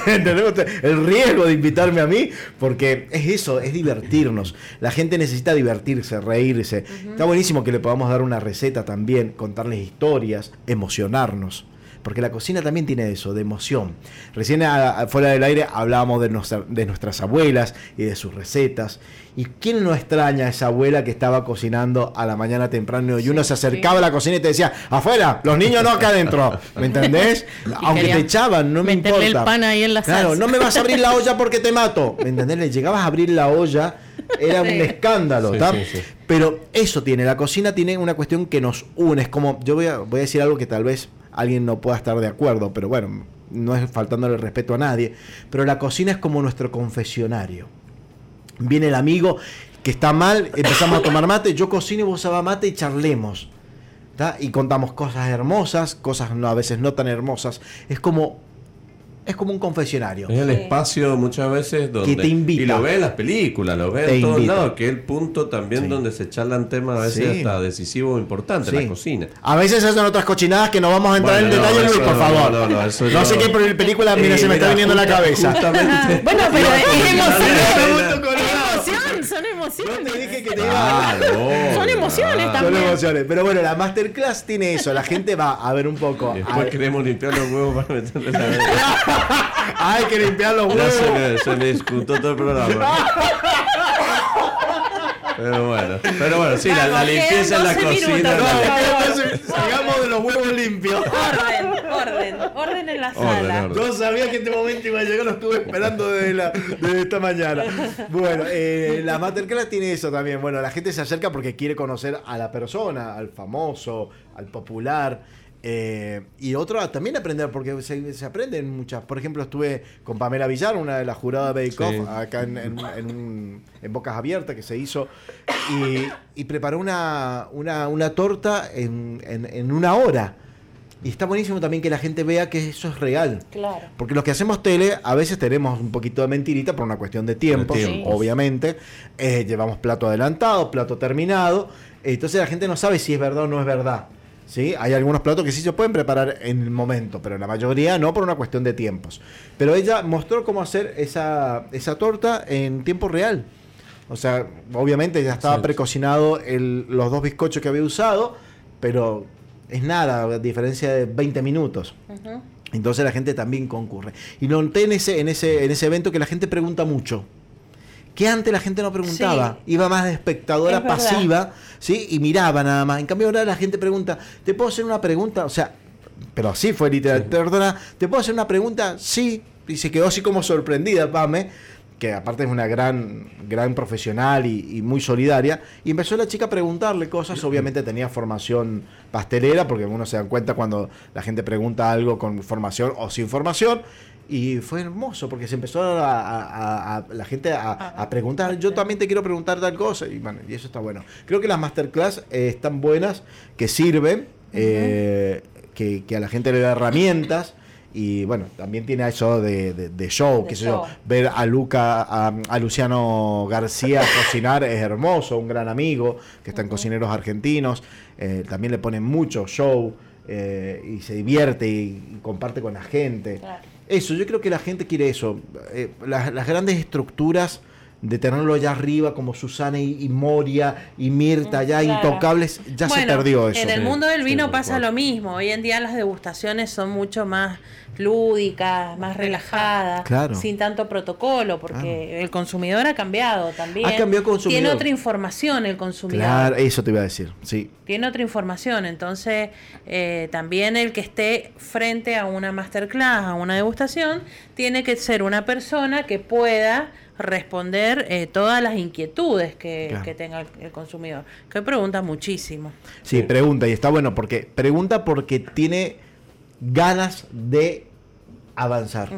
el riesgo de invitarme a mí, porque es eso, es divertirnos. La gente necesita divertirse, reírse. Está buenísimo que le podamos dar una receta también, contarles historias, emocionarnos porque la cocina también tiene eso, de emoción. Recién fuera del aire hablábamos de, de nuestras abuelas y de sus recetas. ¿Y quién no extraña a esa abuela que estaba cocinando a la mañana temprano y uno se acercaba a la cocina y te decía, afuera, los niños no acá adentro? ¿Me entendés? Aunque te echaban, no me importa. el pan ahí en la Claro, no me vas a abrir la olla porque te mato. ¿Me entendés? Le llegabas a abrir la olla, era un escándalo, Pero eso tiene, la cocina tiene una cuestión que nos une. Es como, yo voy a, voy a decir algo que tal vez alguien no pueda estar de acuerdo, pero bueno, no es faltándole respeto a nadie. Pero la cocina es como nuestro confesionario viene el amigo que está mal, empezamos a tomar mate, yo cocino y vos hagas mate y charlemos. Y contamos cosas hermosas, cosas no, a veces no tan hermosas. Es como es como un confesionario. Es el espacio muchas veces donde... te invita. Y lo ve en las películas, lo ve en todos lados, que es el punto también donde se charlan temas a veces hasta decisivo o importante, la cocina. A veces hacen otras cochinadas que no vamos a entrar en detalle, Luis, por favor. No, no, eso no sé qué película, mira, se me está viniendo la cabeza. bueno, pero es emoción son emociones. No te dije que te iba Son emociones también. Son emociones. Pero bueno, la masterclass tiene eso. La gente va a ver un poco. Después queremos limpiar los huevos para meterle la Hay que limpiar los huevos. se me, discutó todo el programa. Pero bueno, pero bueno, sí, la, limpieza en la cocina. Sigamos de los huevos limpios. Orden, en la sala. No sabía que este momento iba a llegar, lo estuve esperando desde, la, desde esta mañana. Bueno, eh, la Masterclass tiene eso también. Bueno, la gente se acerca porque quiere conocer a la persona, al famoso, al popular. Eh, y otro también aprender, porque se, se, aprenden muchas. Por ejemplo, estuve con Pamela Villar, una de las juradas de Bake Off, acá en, en, Bocas Abiertas, que se hizo, y, preparó una, una, una torta en, una hora. Y está buenísimo también que la gente vea que eso es real. Claro. Porque los que hacemos tele, a veces tenemos un poquito de mentirita por una cuestión de tiempo, obviamente. Eh, llevamos plato adelantado, plato terminado. Entonces la gente no sabe si es verdad o no es verdad. ¿sí? Hay algunos platos que sí se pueden preparar en el momento, pero la mayoría no por una cuestión de tiempos. Pero ella mostró cómo hacer esa, esa torta en tiempo real. O sea, obviamente ya estaba precocinado el, los dos bizcochos que había usado, pero es nada, a diferencia de 20 minutos. Entonces la gente también concurre. Y noté en ese, en ese, en ese evento que la gente pregunta mucho que antes la gente no preguntaba, iba más de espectadora pasiva, ¿sí? Y miraba nada más. En cambio ahora la gente pregunta, ¿te puedo hacer una pregunta? O sea, pero así fue literal, perdona, ¿te puedo hacer una pregunta? Sí, y se quedó así como sorprendida, Pame, que aparte es una gran, gran profesional y, muy solidaria, y empezó la chica a preguntarle cosas, obviamente tenía formación pastelera, porque uno se da cuenta cuando la gente pregunta algo con formación o sin formación, y fue hermoso porque se empezó a, la gente a, preguntar, yo también te quiero preguntar tal cosa, y, bueno, y eso está bueno. Creo que las masterclass eh, están buenas, que sirven, eh, que, a la gente le da herramientas Y bueno, también tiene eso de, de- de show, De qué sé yo. Ver a Luca, a, a Luciano García cocinar es hermoso, un gran amigo que está en Cocineros Argentinos. Eh, también le ponen mucho show eh, y se divierte y, y comparte con la gente. Claro. Eso, yo creo que la gente quiere eso. Eh, las, las grandes estructuras de tenerlo allá arriba como Susana y, y Moria y Mirta Claro. intocables, ya se perdió eso. En el mundo del vino pasa lo mismo. Hoy en día las degustaciones son mucho más lúdicas, más relajadas, Claro. sin tanto protocolo, porque el consumidor ha cambiado también. Ha cambiado el consumidor. Tiene otra información el consumidor. Claro, eso te iba a decir, sí. Tiene otra información, entonces eh, también el que esté frente a una masterclass, a una degustación, tiene que ser una persona que pueda responder eh, todas las inquietudes que, Claro. que tenga el, el consumidor, que hoy pregunta muchísimo. Sí, pregunta, y está bueno, porque pregunta porque tiene ganas de avanzar.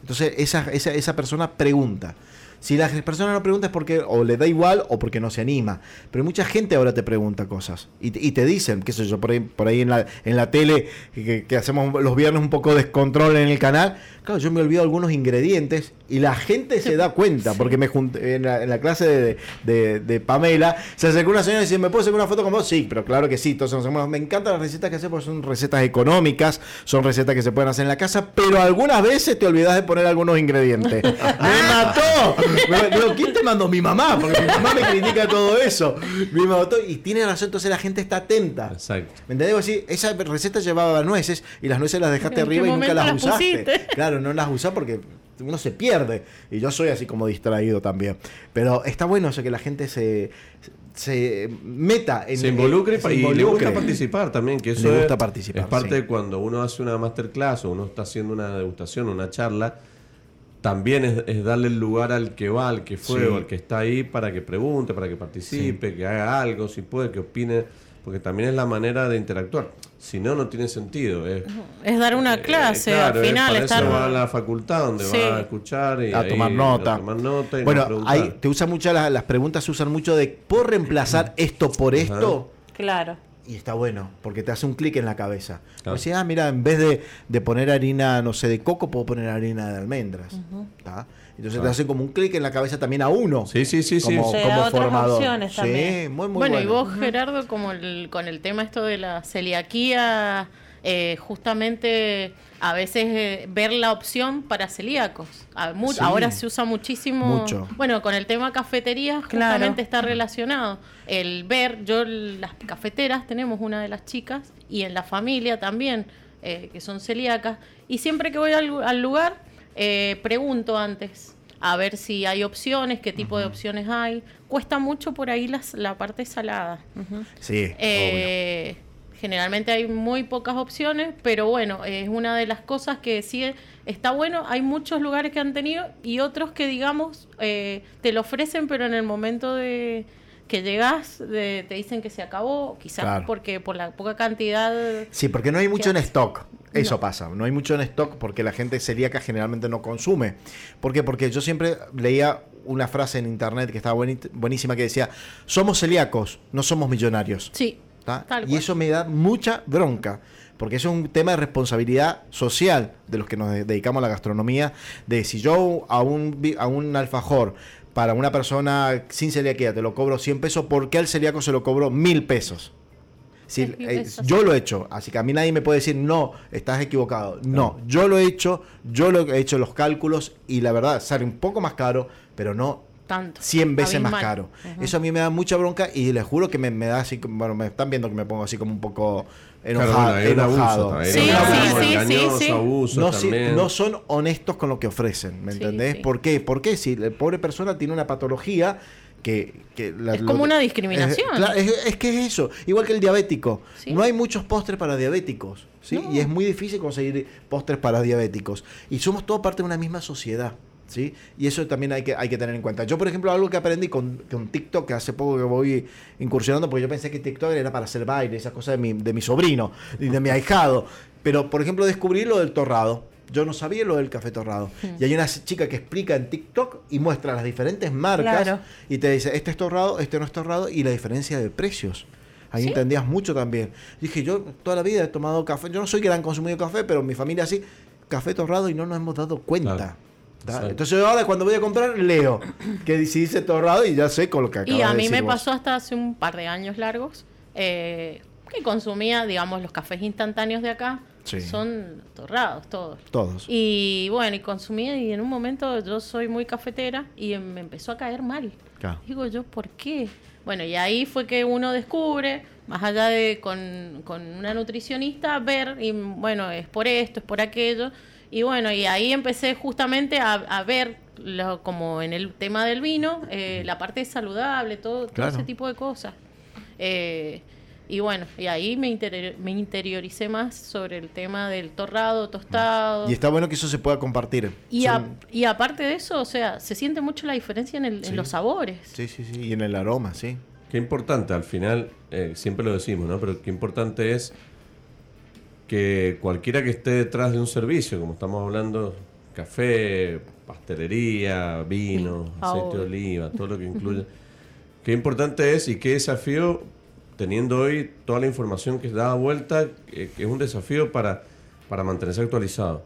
Entonces, esa, esa, esa persona pregunta. Si la persona no pregunta es porque o le da igual o porque no se anima. Pero mucha gente ahora te pregunta cosas. Y, te- y te dicen, qué sé yo, por ahí, por ahí en, la, en la tele, que, que hacemos los viernes un poco de descontrol en el canal. Claro, yo me olvido algunos ingredientes y la gente se da cuenta. Porque me junté en la, en la clase de, de- de Pamela, se acercó una señora y dice, ¿me puedo hacer una foto con vos? Sí, pero claro que sí. Entonces me encantan las recetas que hacemos, son recetas económicas, son recetas que se pueden hacer en la casa, pero algunas veces te olvidas de poner algunos ingredientes. ¡Me mató! Me- digo, ¿quién te mandó? Mi mamá, porque mi mamá me critica todo eso. Me mató y tiene razón, entonces la gente está atenta. Exacto. ¿Me entendés? Esa receta llevaba nueces y las nueces las dejaste ¿En qué arriba y nunca las las usaste. pusiste? Claro, no las usás porque uno se pierde. Y yo soy así como distraído también. Pero está bueno eso que la gente se, se meta en se involucre se y le involucre. gusta participar también, que Le eso gusta es, participar, es parte sí. de cuando uno hace una masterclass o uno está haciendo una degustación, una charla, también es, es darle el lugar al que va, al que fue Sí. o al que está ahí para que pregunte, para que participe, que haga algo, si puede, que opine, porque también es la manera de interactuar. Si no, no tiene sentido. Es, Es dar una eh, clase, claro, al es- final para estar... eso va a la facultad donde Sí. va a escuchar y a ahí tomar nota. a tomar nota y no bueno, ahí te usa mucho la- las preguntas se usan mucho de ¿puedo reemplazar esto por esto? Claro. Y está bueno, porque te hace un clic en la cabeza. Claro. Decís, ah, mira, en vez de, de poner harina, no sé, de coco, puedo poner harina de almendras. Entonces te hace como un clic en la cabeza también a uno. Sí, sí, sí, sí. como, formador. opciones sí, también. muy, muy bueno, bueno. y vos, Gerardo, como el- con el tema esto de la celiaquía, eh, justamente a veces eh, ver la opción para celíacos. A- mu- Sí. Ahora se usa muchísimo. Mucho. Bueno, con el tema cafeterías Claro. justamente está relacionado. El ver, yo las cafeteras tenemos una de las chicas y en la familia también, eh, que son celíacas, y siempre que voy al, lu- al lugar, eh, pregunto antes a ver si hay opciones, qué tipo de opciones hay. Cuesta mucho por ahí las, la parte salada. Sí, Eh, generalmente hay muy pocas opciones, pero bueno, es una de las cosas que sí está bueno. Hay muchos lugares que han tenido y otros que, digamos, eh, te lo ofrecen, pero en el momento de que llegas de- te dicen que se acabó, quizás Claro. porque por la poca cantidad... Sí, porque no hay mucho en stock. Eso No. pasa. No hay mucho en stock porque la gente celíaca generalmente no consume. ¿Por qué? Porque yo siempre leía una frase en internet que estaba buenísima que decía, somos celíacos, no somos millonarios. Sí, Y eso me da mucha bronca, porque eso es un tema de responsabilidad social de los que nos de- dedicamos a la gastronomía, de si yo a un, a un alfajor para una persona sin celiaquía te lo cobro 100 pesos, ¿por qué al celíaco se lo cobro 1000 pesos? Si, eh, yo lo he hecho, así que a mí nadie me puede decir, no, estás equivocado. No, yo lo he hecho, yo lo he hecho los cálculos y la verdad sale un poco más caro, pero no tanto. 100 veces más caro. Eso a mí me da mucha bronca y les juro que me, me da así, como- bueno, me están viendo que me pongo así como un poco Claro, enojado. bueno, abuso sí, sí, engañoso, sí. abuso No, si- no son honestos con lo que ofrecen, ¿me Sí, entendés? sí. ¿Por qué? Porque si la pobre persona tiene una patología que... que la- Es como una discriminación. Es, claro, es- es que es eso, igual que el diabético. Sí. No hay muchos postres para diabéticos, ¿sí? No. Y es muy difícil conseguir postres para diabéticos. Y somos todos parte de una misma sociedad. ¿Sí? Y eso también hay que, hay que tener en cuenta. Yo, por ejemplo, algo que aprendí con, con TikTok, que hace poco que voy incursionando, porque yo pensé que TikTok era para hacer baile, esas cosas de mi, de mi sobrino y de mi ahijado. Pero, por ejemplo, descubrí lo del torrado. Yo no sabía lo del café torrado. Hmm. Y hay una chica que explica en TikTok y muestra las diferentes marcas Claro. y te dice, este es torrado, este no es torrado, y la diferencia de precios. Ahí ¿Sí? entendías mucho también. Dije, yo toda la vida he tomado café, yo no soy gran consumidor de café, pero mi familia sí. café torrado y no nos hemos dado cuenta. Claro. Entonces ahora cuando voy a comprar, leo que si dice torrado y ya sé con lo que Y a de mí decir me vos. pasó hasta hace un par de años largos eh, que consumía, digamos, los cafés instantáneos de acá. Sí. Son torrados todos. Todos. Y bueno, y consumía y en un momento yo soy muy cafetera y me empezó a caer mal. Claro. Digo yo, ¿por qué? Bueno, y ahí fue que uno descubre, más allá de con, con una nutricionista, ver, y bueno, es por esto, es por aquello. Y bueno, y ahí empecé justamente a, a ver, lo, como en el tema del vino, eh, la parte saludable, todo, todo Claro. ese tipo de cosas. Eh, y bueno, y ahí me, interior- me interioricé más sobre el tema del torrado, tostado. Y está bueno que eso se pueda compartir. Y, a- Son- y aparte de eso, o sea, se siente mucho la diferencia en, el- en los sabores. Sí, sí, sí. Y en el aroma, sí. Qué importante, al final, eh, siempre lo decimos, ¿no? Pero qué importante es que cualquiera que esté detrás de un servicio, como estamos hablando, café, pastelería, vino, aceite de oliva, todo lo que incluye, qué importante es y qué desafío, teniendo hoy toda la información que da vuelta, que es un desafío para, para mantenerse actualizado.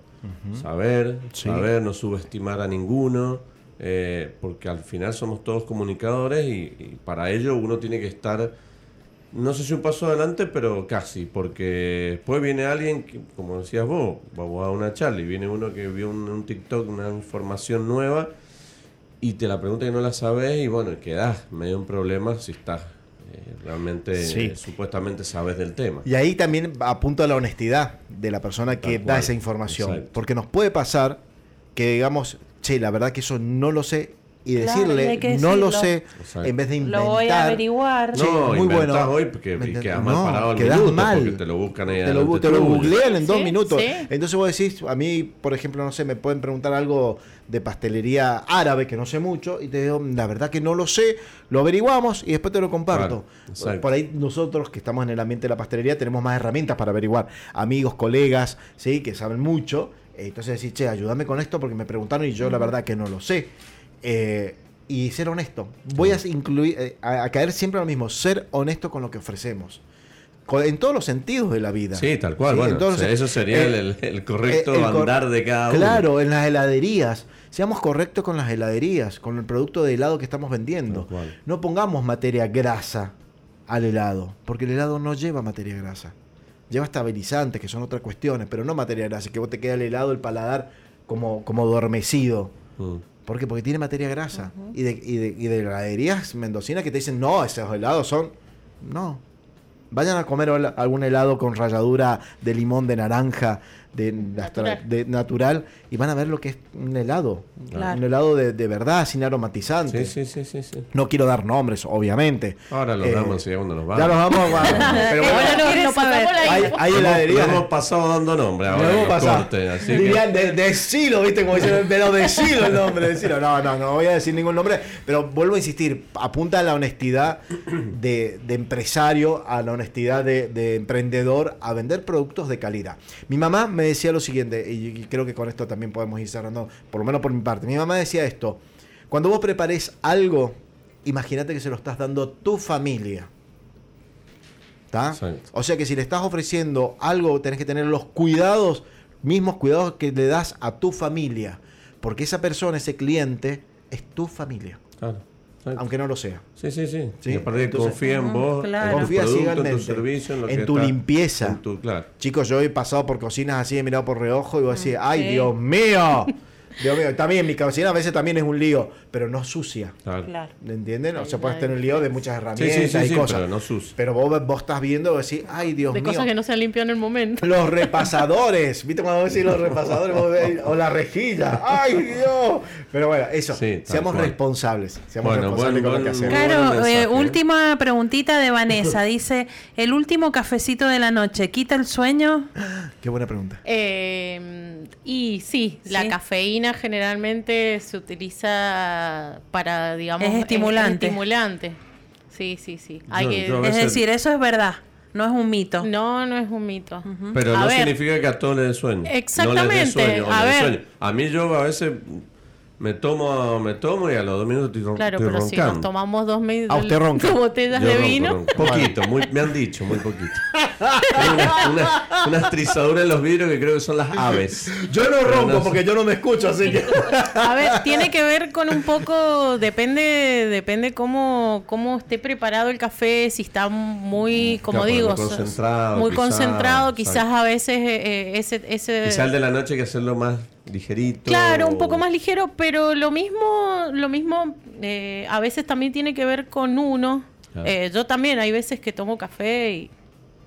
Saber, Sí. saber, no subestimar a ninguno, eh, porque al final somos todos comunicadores y, y para ello uno tiene que estar, no sé si un paso adelante, pero casi, porque después viene alguien, que, como decías vos, vamos a una charla y viene uno que vio un, un TikTok, una información nueva y te la pregunta que no la sabes y bueno, quedás medio en problemas si estás eh, realmente, Sí. eh, supuestamente sabes del tema. Y ahí también apunto a la honestidad de la persona que da esa información. exacto. Porque nos puede pasar que digamos, che, la verdad que eso no lo sé. Y Claro, decirle, y hay que no lo sé, Exacto. en vez de inventar. Lo voy a averiguar. Sí, No, muy bueno. hoy porque quedás mal No, parado quedás minuto mal. porque te lo buscan ahí Te lo, te lo googlean en dos minutos. sí. Entonces vos decís, a mí, por ejemplo, no sé, me pueden preguntar algo de pastelería árabe que no sé mucho y te digo, la verdad que no lo sé, lo averiguamos y después te lo comparto. Claro, por ahí nosotros que estamos en el ambiente de la pastelería tenemos más herramientas para averiguar. Amigos, colegas, ¿sí? que saben mucho. Entonces decís, che, ayúdame con esto porque me preguntaron y yo la verdad que no lo sé. Eh, y ser honesto. Voy a incluir, eh, a, a caer siempre a lo mismo, ser honesto con lo que ofrecemos. En todos los sentidos de la vida. Sí, tal cual. Sí, bueno, en todos o sea, los- eso sería eh, el, correcto eh, el cor- andar de cada uno. Claro, en las heladerías. Seamos correctos con las heladerías, con el producto de helado que estamos vendiendo. No pongamos materia grasa al helado, porque el helado no lleva materia grasa. Lleva estabilizantes, que son otras cuestiones, pero no materia grasa, que vos te queda el helado, el paladar como, como adormecido. Mm. ¿Por qué? Porque tiene materia grasa. y, de, y, de, y de heladerías mendocinas que te dicen, no, esos helados son... No. Vayan a comer algún helado con ralladura de limón, de naranja, de Natural. de natural, y van a ver lo que es un helado. Claro. Un helado de, de verdad, sin aromatizante. Sí, sí, sí, sí, sí. No quiero dar nombres, obviamente. Ahora lo Eh, damos enseguida cuando nos vamos. Ya nos vamos, vamos. Pero bueno, Ahora no, hay, hay Lo heladerías. hemos pasado dando nombre Lo ahora. hemos que pasado. así que- de, decilo, ¿viste? Como dicen, pero decilo el nombre, decilo. No, no, no voy a decir ningún nombre, pero vuelvo a insistir, apunta a la honestidad de, de empresario, a la honestidad de, de emprendedor, a vender productos de calidad. Mi mamá me decía lo siguiente, y, y creo que con esto también podemos ir cerrando, por lo menos por mi parte. Mi mamá decía esto, cuando vos prepares algo, imagínate que se lo estás dando a tu familia. ¿Tá? Exacto. O sea que si le estás ofreciendo algo, tenés que tener los cuidados, mismos cuidados que le das a tu familia. Porque esa persona, ese cliente, es tu familia. Claro, exacto. Aunque no lo sea. Sí, sí, sí. Sí, Y aparte entonces- confía en vos, claro. en tu Confía producto, en tu servicio, en, lo en que tu está- limpieza. en tu- claro. Chicos, yo he pasado por cocinas así, he mirado por reojo y vos decís, ¡ay, sí. Dios mío! Dios mío, también mi cocina a veces también es un lío, pero no sucia. claro. Claro. ¿Me entienden? O sea, puedes tener lío de muchas herramientas sí, sí, y sí, cosas. pero no sus. Pero vos, vos estás viendo y decís, ¡ay, Dios De mío! cosas que no se han limpiado en el momento. Los repasadores, ¿viste cuando vos decís los repasadores? Vos ves- o la rejilla, ¡ay Dios! Pero bueno, eso, seamos cual. responsables. Seamos Bueno, responsables buen- con lo que hacemos. Claro, eh, ¿eh? última preguntita de Vanessa. Dice, ¿el último cafecito de la noche quita el sueño? Qué buena pregunta. Eh, y sí, la Sí. Cafeína generalmente se utiliza para, digamos... Es estimulante. estimulante. Sí, sí, sí. Hay Yo- que... yo Es decir, eso es verdad, no es un mito. No, no es un mito. Pero A no ver. significa que a todos les dé sueño. No les dé Exactamente, sueño, a ver. sueño. A mí yo a veces me tomo, me tomo y a los dos minutos estoy, Claro, estoy pero si nos tomamos dos, Ah, usted ronca. dos botellas Yo de ronco, vino. ronco. Poquito, muy, me han dicho, muy poquito. Tengo una, una, unas trizaduras en los vidrios que creo que son las aves. Yo no Pero ronco no porque yo no me escucho, así que. A ver, tiene que ver con un poco, depende, depende cómo, cómo esté preparado el café, si está muy, como Claro, digo, muy concentrado, muy quizás, concentrado, quizás a veces eh, eh, ese, ese Quizá el de la noche hay que hacerlo más ligerito. Claro, un poco más ligero, pero lo mismo, lo mismo eh, a veces también tiene que ver con uno. Claro. Eh, yo también hay veces que tomo café y,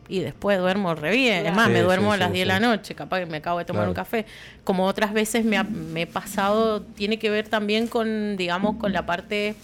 y después duermo re bien. Es más, Sí, me sí, duermo a sí, las 10 de la sí. noche, capaz que me acabo de tomar Claro. un café. Como otras veces me, ha- me he pasado, tiene que ver también con, digamos, con la parte...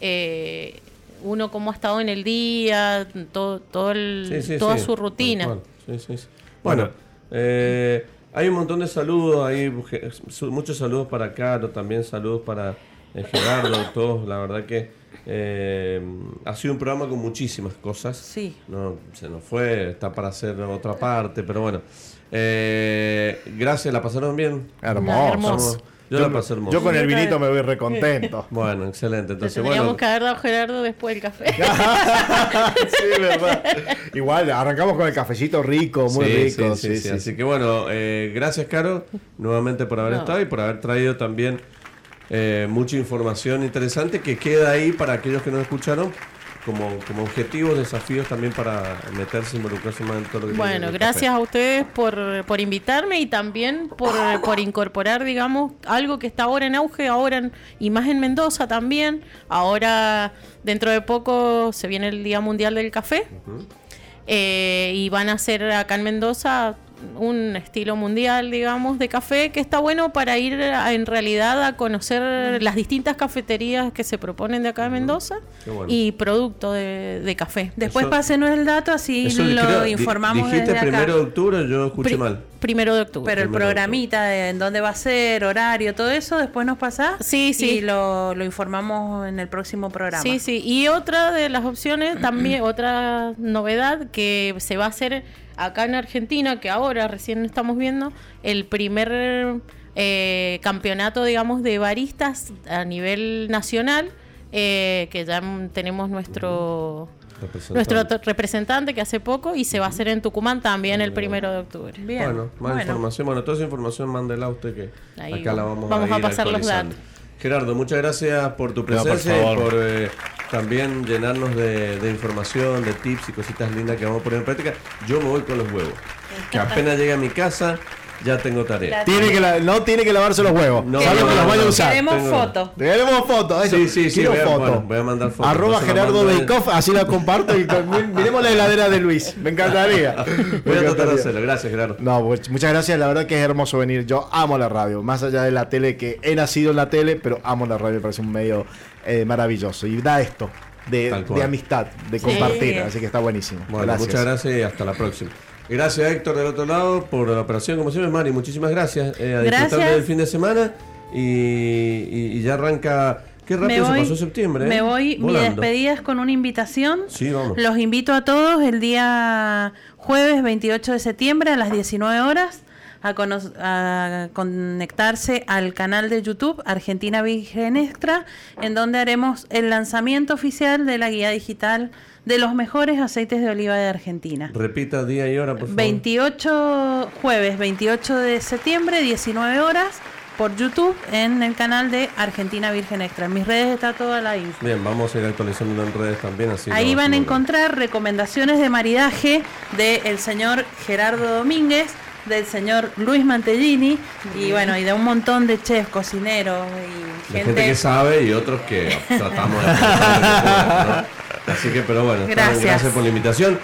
eh, uno cómo ha estado en el día, todo, todo el- Sí, sí, toda sí, su rutina. Sí, sí, sí. Bueno, eh, hay un montón de saludos, hay muchos saludos para Caro, también saludos para eh, Gerardo, todos, la verdad que eh, ha sido un programa con muchísimas cosas. Sí. No, se nos fue, está para hacer otra parte, pero bueno. Eh, gracias, ¿la pasaron bien? Hermoso. Hermoso. Yo, la pasé hermoso. Yo con el vinito me voy recontento. Bueno, excelente. Le Entonces, tendríamos bueno, que haber dado Gerardo después del café. sí, verdad. Igual, arrancamos con el cafecito rico, muy Sí, rico. sí, sí, sí. Así que bueno, eh, gracias Caro nuevamente por haber No. estado y por haber traído también eh, mucha información interesante que queda ahí para aquellos que no escucharon como, como objetivos, desafíos también para meterse, involucrarse más en todo lo que Bueno, gracias a ustedes por, por invitarme y también por, por incorporar, digamos, algo que está ahora en auge, ahora en- y más en Mendoza también. Ahora, dentro de poco, se viene el Día Mundial del Café. Eh, y van a hacer acá en Mendoza un estilo mundial, digamos, de café que está bueno para ir a- en realidad a conocer las distintas cafeterías que se proponen de acá de Mendoza bueno. y producto de, de café. Después Eso- pásenos el dato, así Eso lo creo- informamos Dijiste desde acá. primero de octubre, yo escuché Pri- mal. Primero de octubre. Pero el programita de en dónde va a ser, horario, todo eso, después nos pasa. Sí, sí. Y lo, lo informamos en el próximo programa. Sí, sí. Y otra de las opciones, también otra novedad que se va a hacer acá en Argentina, que ahora recién estamos viendo, el primer eh, campeonato, digamos, de baristas a nivel nacional, eh, que ya tenemos nuestro... Representante. Nuestro representante que hace poco y se va a hacer en Tucumán también el primero de octubre. Bien. Bueno, más Bueno. información. Bueno, toda esa información mándela a usted que Ahí acá la vamos. vamos, Vamos a, a ir pasar los datos. Gerardo, muchas gracias por tu No, por presencia y por eh, también llenarnos de, de información, de tips y cositas lindas que vamos a poner en práctica. Yo me voy con los huevos. Que apenas llegue a mi casa, ya tengo tarea. Tiene que la- no tiene que lavarse los huevos. No, no, que los no, vaya a no. usar. Queremos Tengo- fotos. Tenemos fotos. eso. Sí, sí, sí, Quiero voy a- fotos. bueno, voy a mandar fotos. Arroba Gerardo Beikoff, así la comparto y miremos la heladera de Luis. Me encantaría. Voy a tratar de hacerlo. Gracias, Gerardo. No, pues, muchas gracias. La verdad que es hermoso venir. Yo amo la radio. Más allá de la tele, que he nacido en la tele, pero amo la radio. Me parece un medio eh, maravilloso. Y da esto, de, de amistad, de Sí. compartir. Así que está buenísimo. Bueno, gracias. muchas gracias y hasta la próxima. Gracias Héctor del otro lado por la operación, como siempre, Mari, muchísimas gracias. Eh, a disfrutar Gracias. del fin de semana y, y- y ya arranca. Qué rápido se pasó septiembre. ¿eh? Me voy, mi despedida es con una invitación. Sí, vamos. Los invito a todos el día jueves 28 de septiembre a las 19 horas a, a conectarse al canal de YouTube Argentina Virgen Extra, en donde haremos el lanzamiento oficial de la guía digital de los mejores aceites de oliva de Argentina. Repita día y hora, por favor. 28 jueves 28 de septiembre 19 horas por YouTube en el canal de Argentina Virgen Extra. En mis redes está toda la info. Bien, vamos a ir actualizando en redes también. Así Ahí van a encontrar recomendaciones de maridaje del señor Gerardo Domínguez, del señor Luis Mantellini y bueno, y de un montón de chefs, cocineros y De gente, gente que sabe y otros que tratamos de. Así que, pero bueno, Gracias. gracias por la invitación.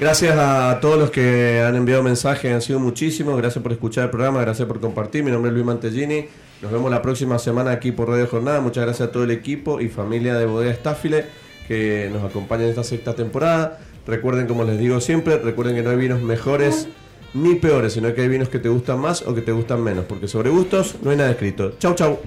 Gracias a todos los que han enviado mensajes, han sido muchísimos. Gracias por escuchar el programa, gracias por compartir. Mi nombre es Luis Mantellini. Nos vemos la próxima semana aquí por Radio Jornada. Muchas gracias a todo el equipo y familia de Bodega Estáfile que nos acompañan en esta sexta temporada. Recuerden, como les digo siempre, recuerden que no hay vinos mejores ni peores, sino que hay vinos que te gustan más o que te gustan menos, porque sobre gustos no hay nada escrito. Chau, chau.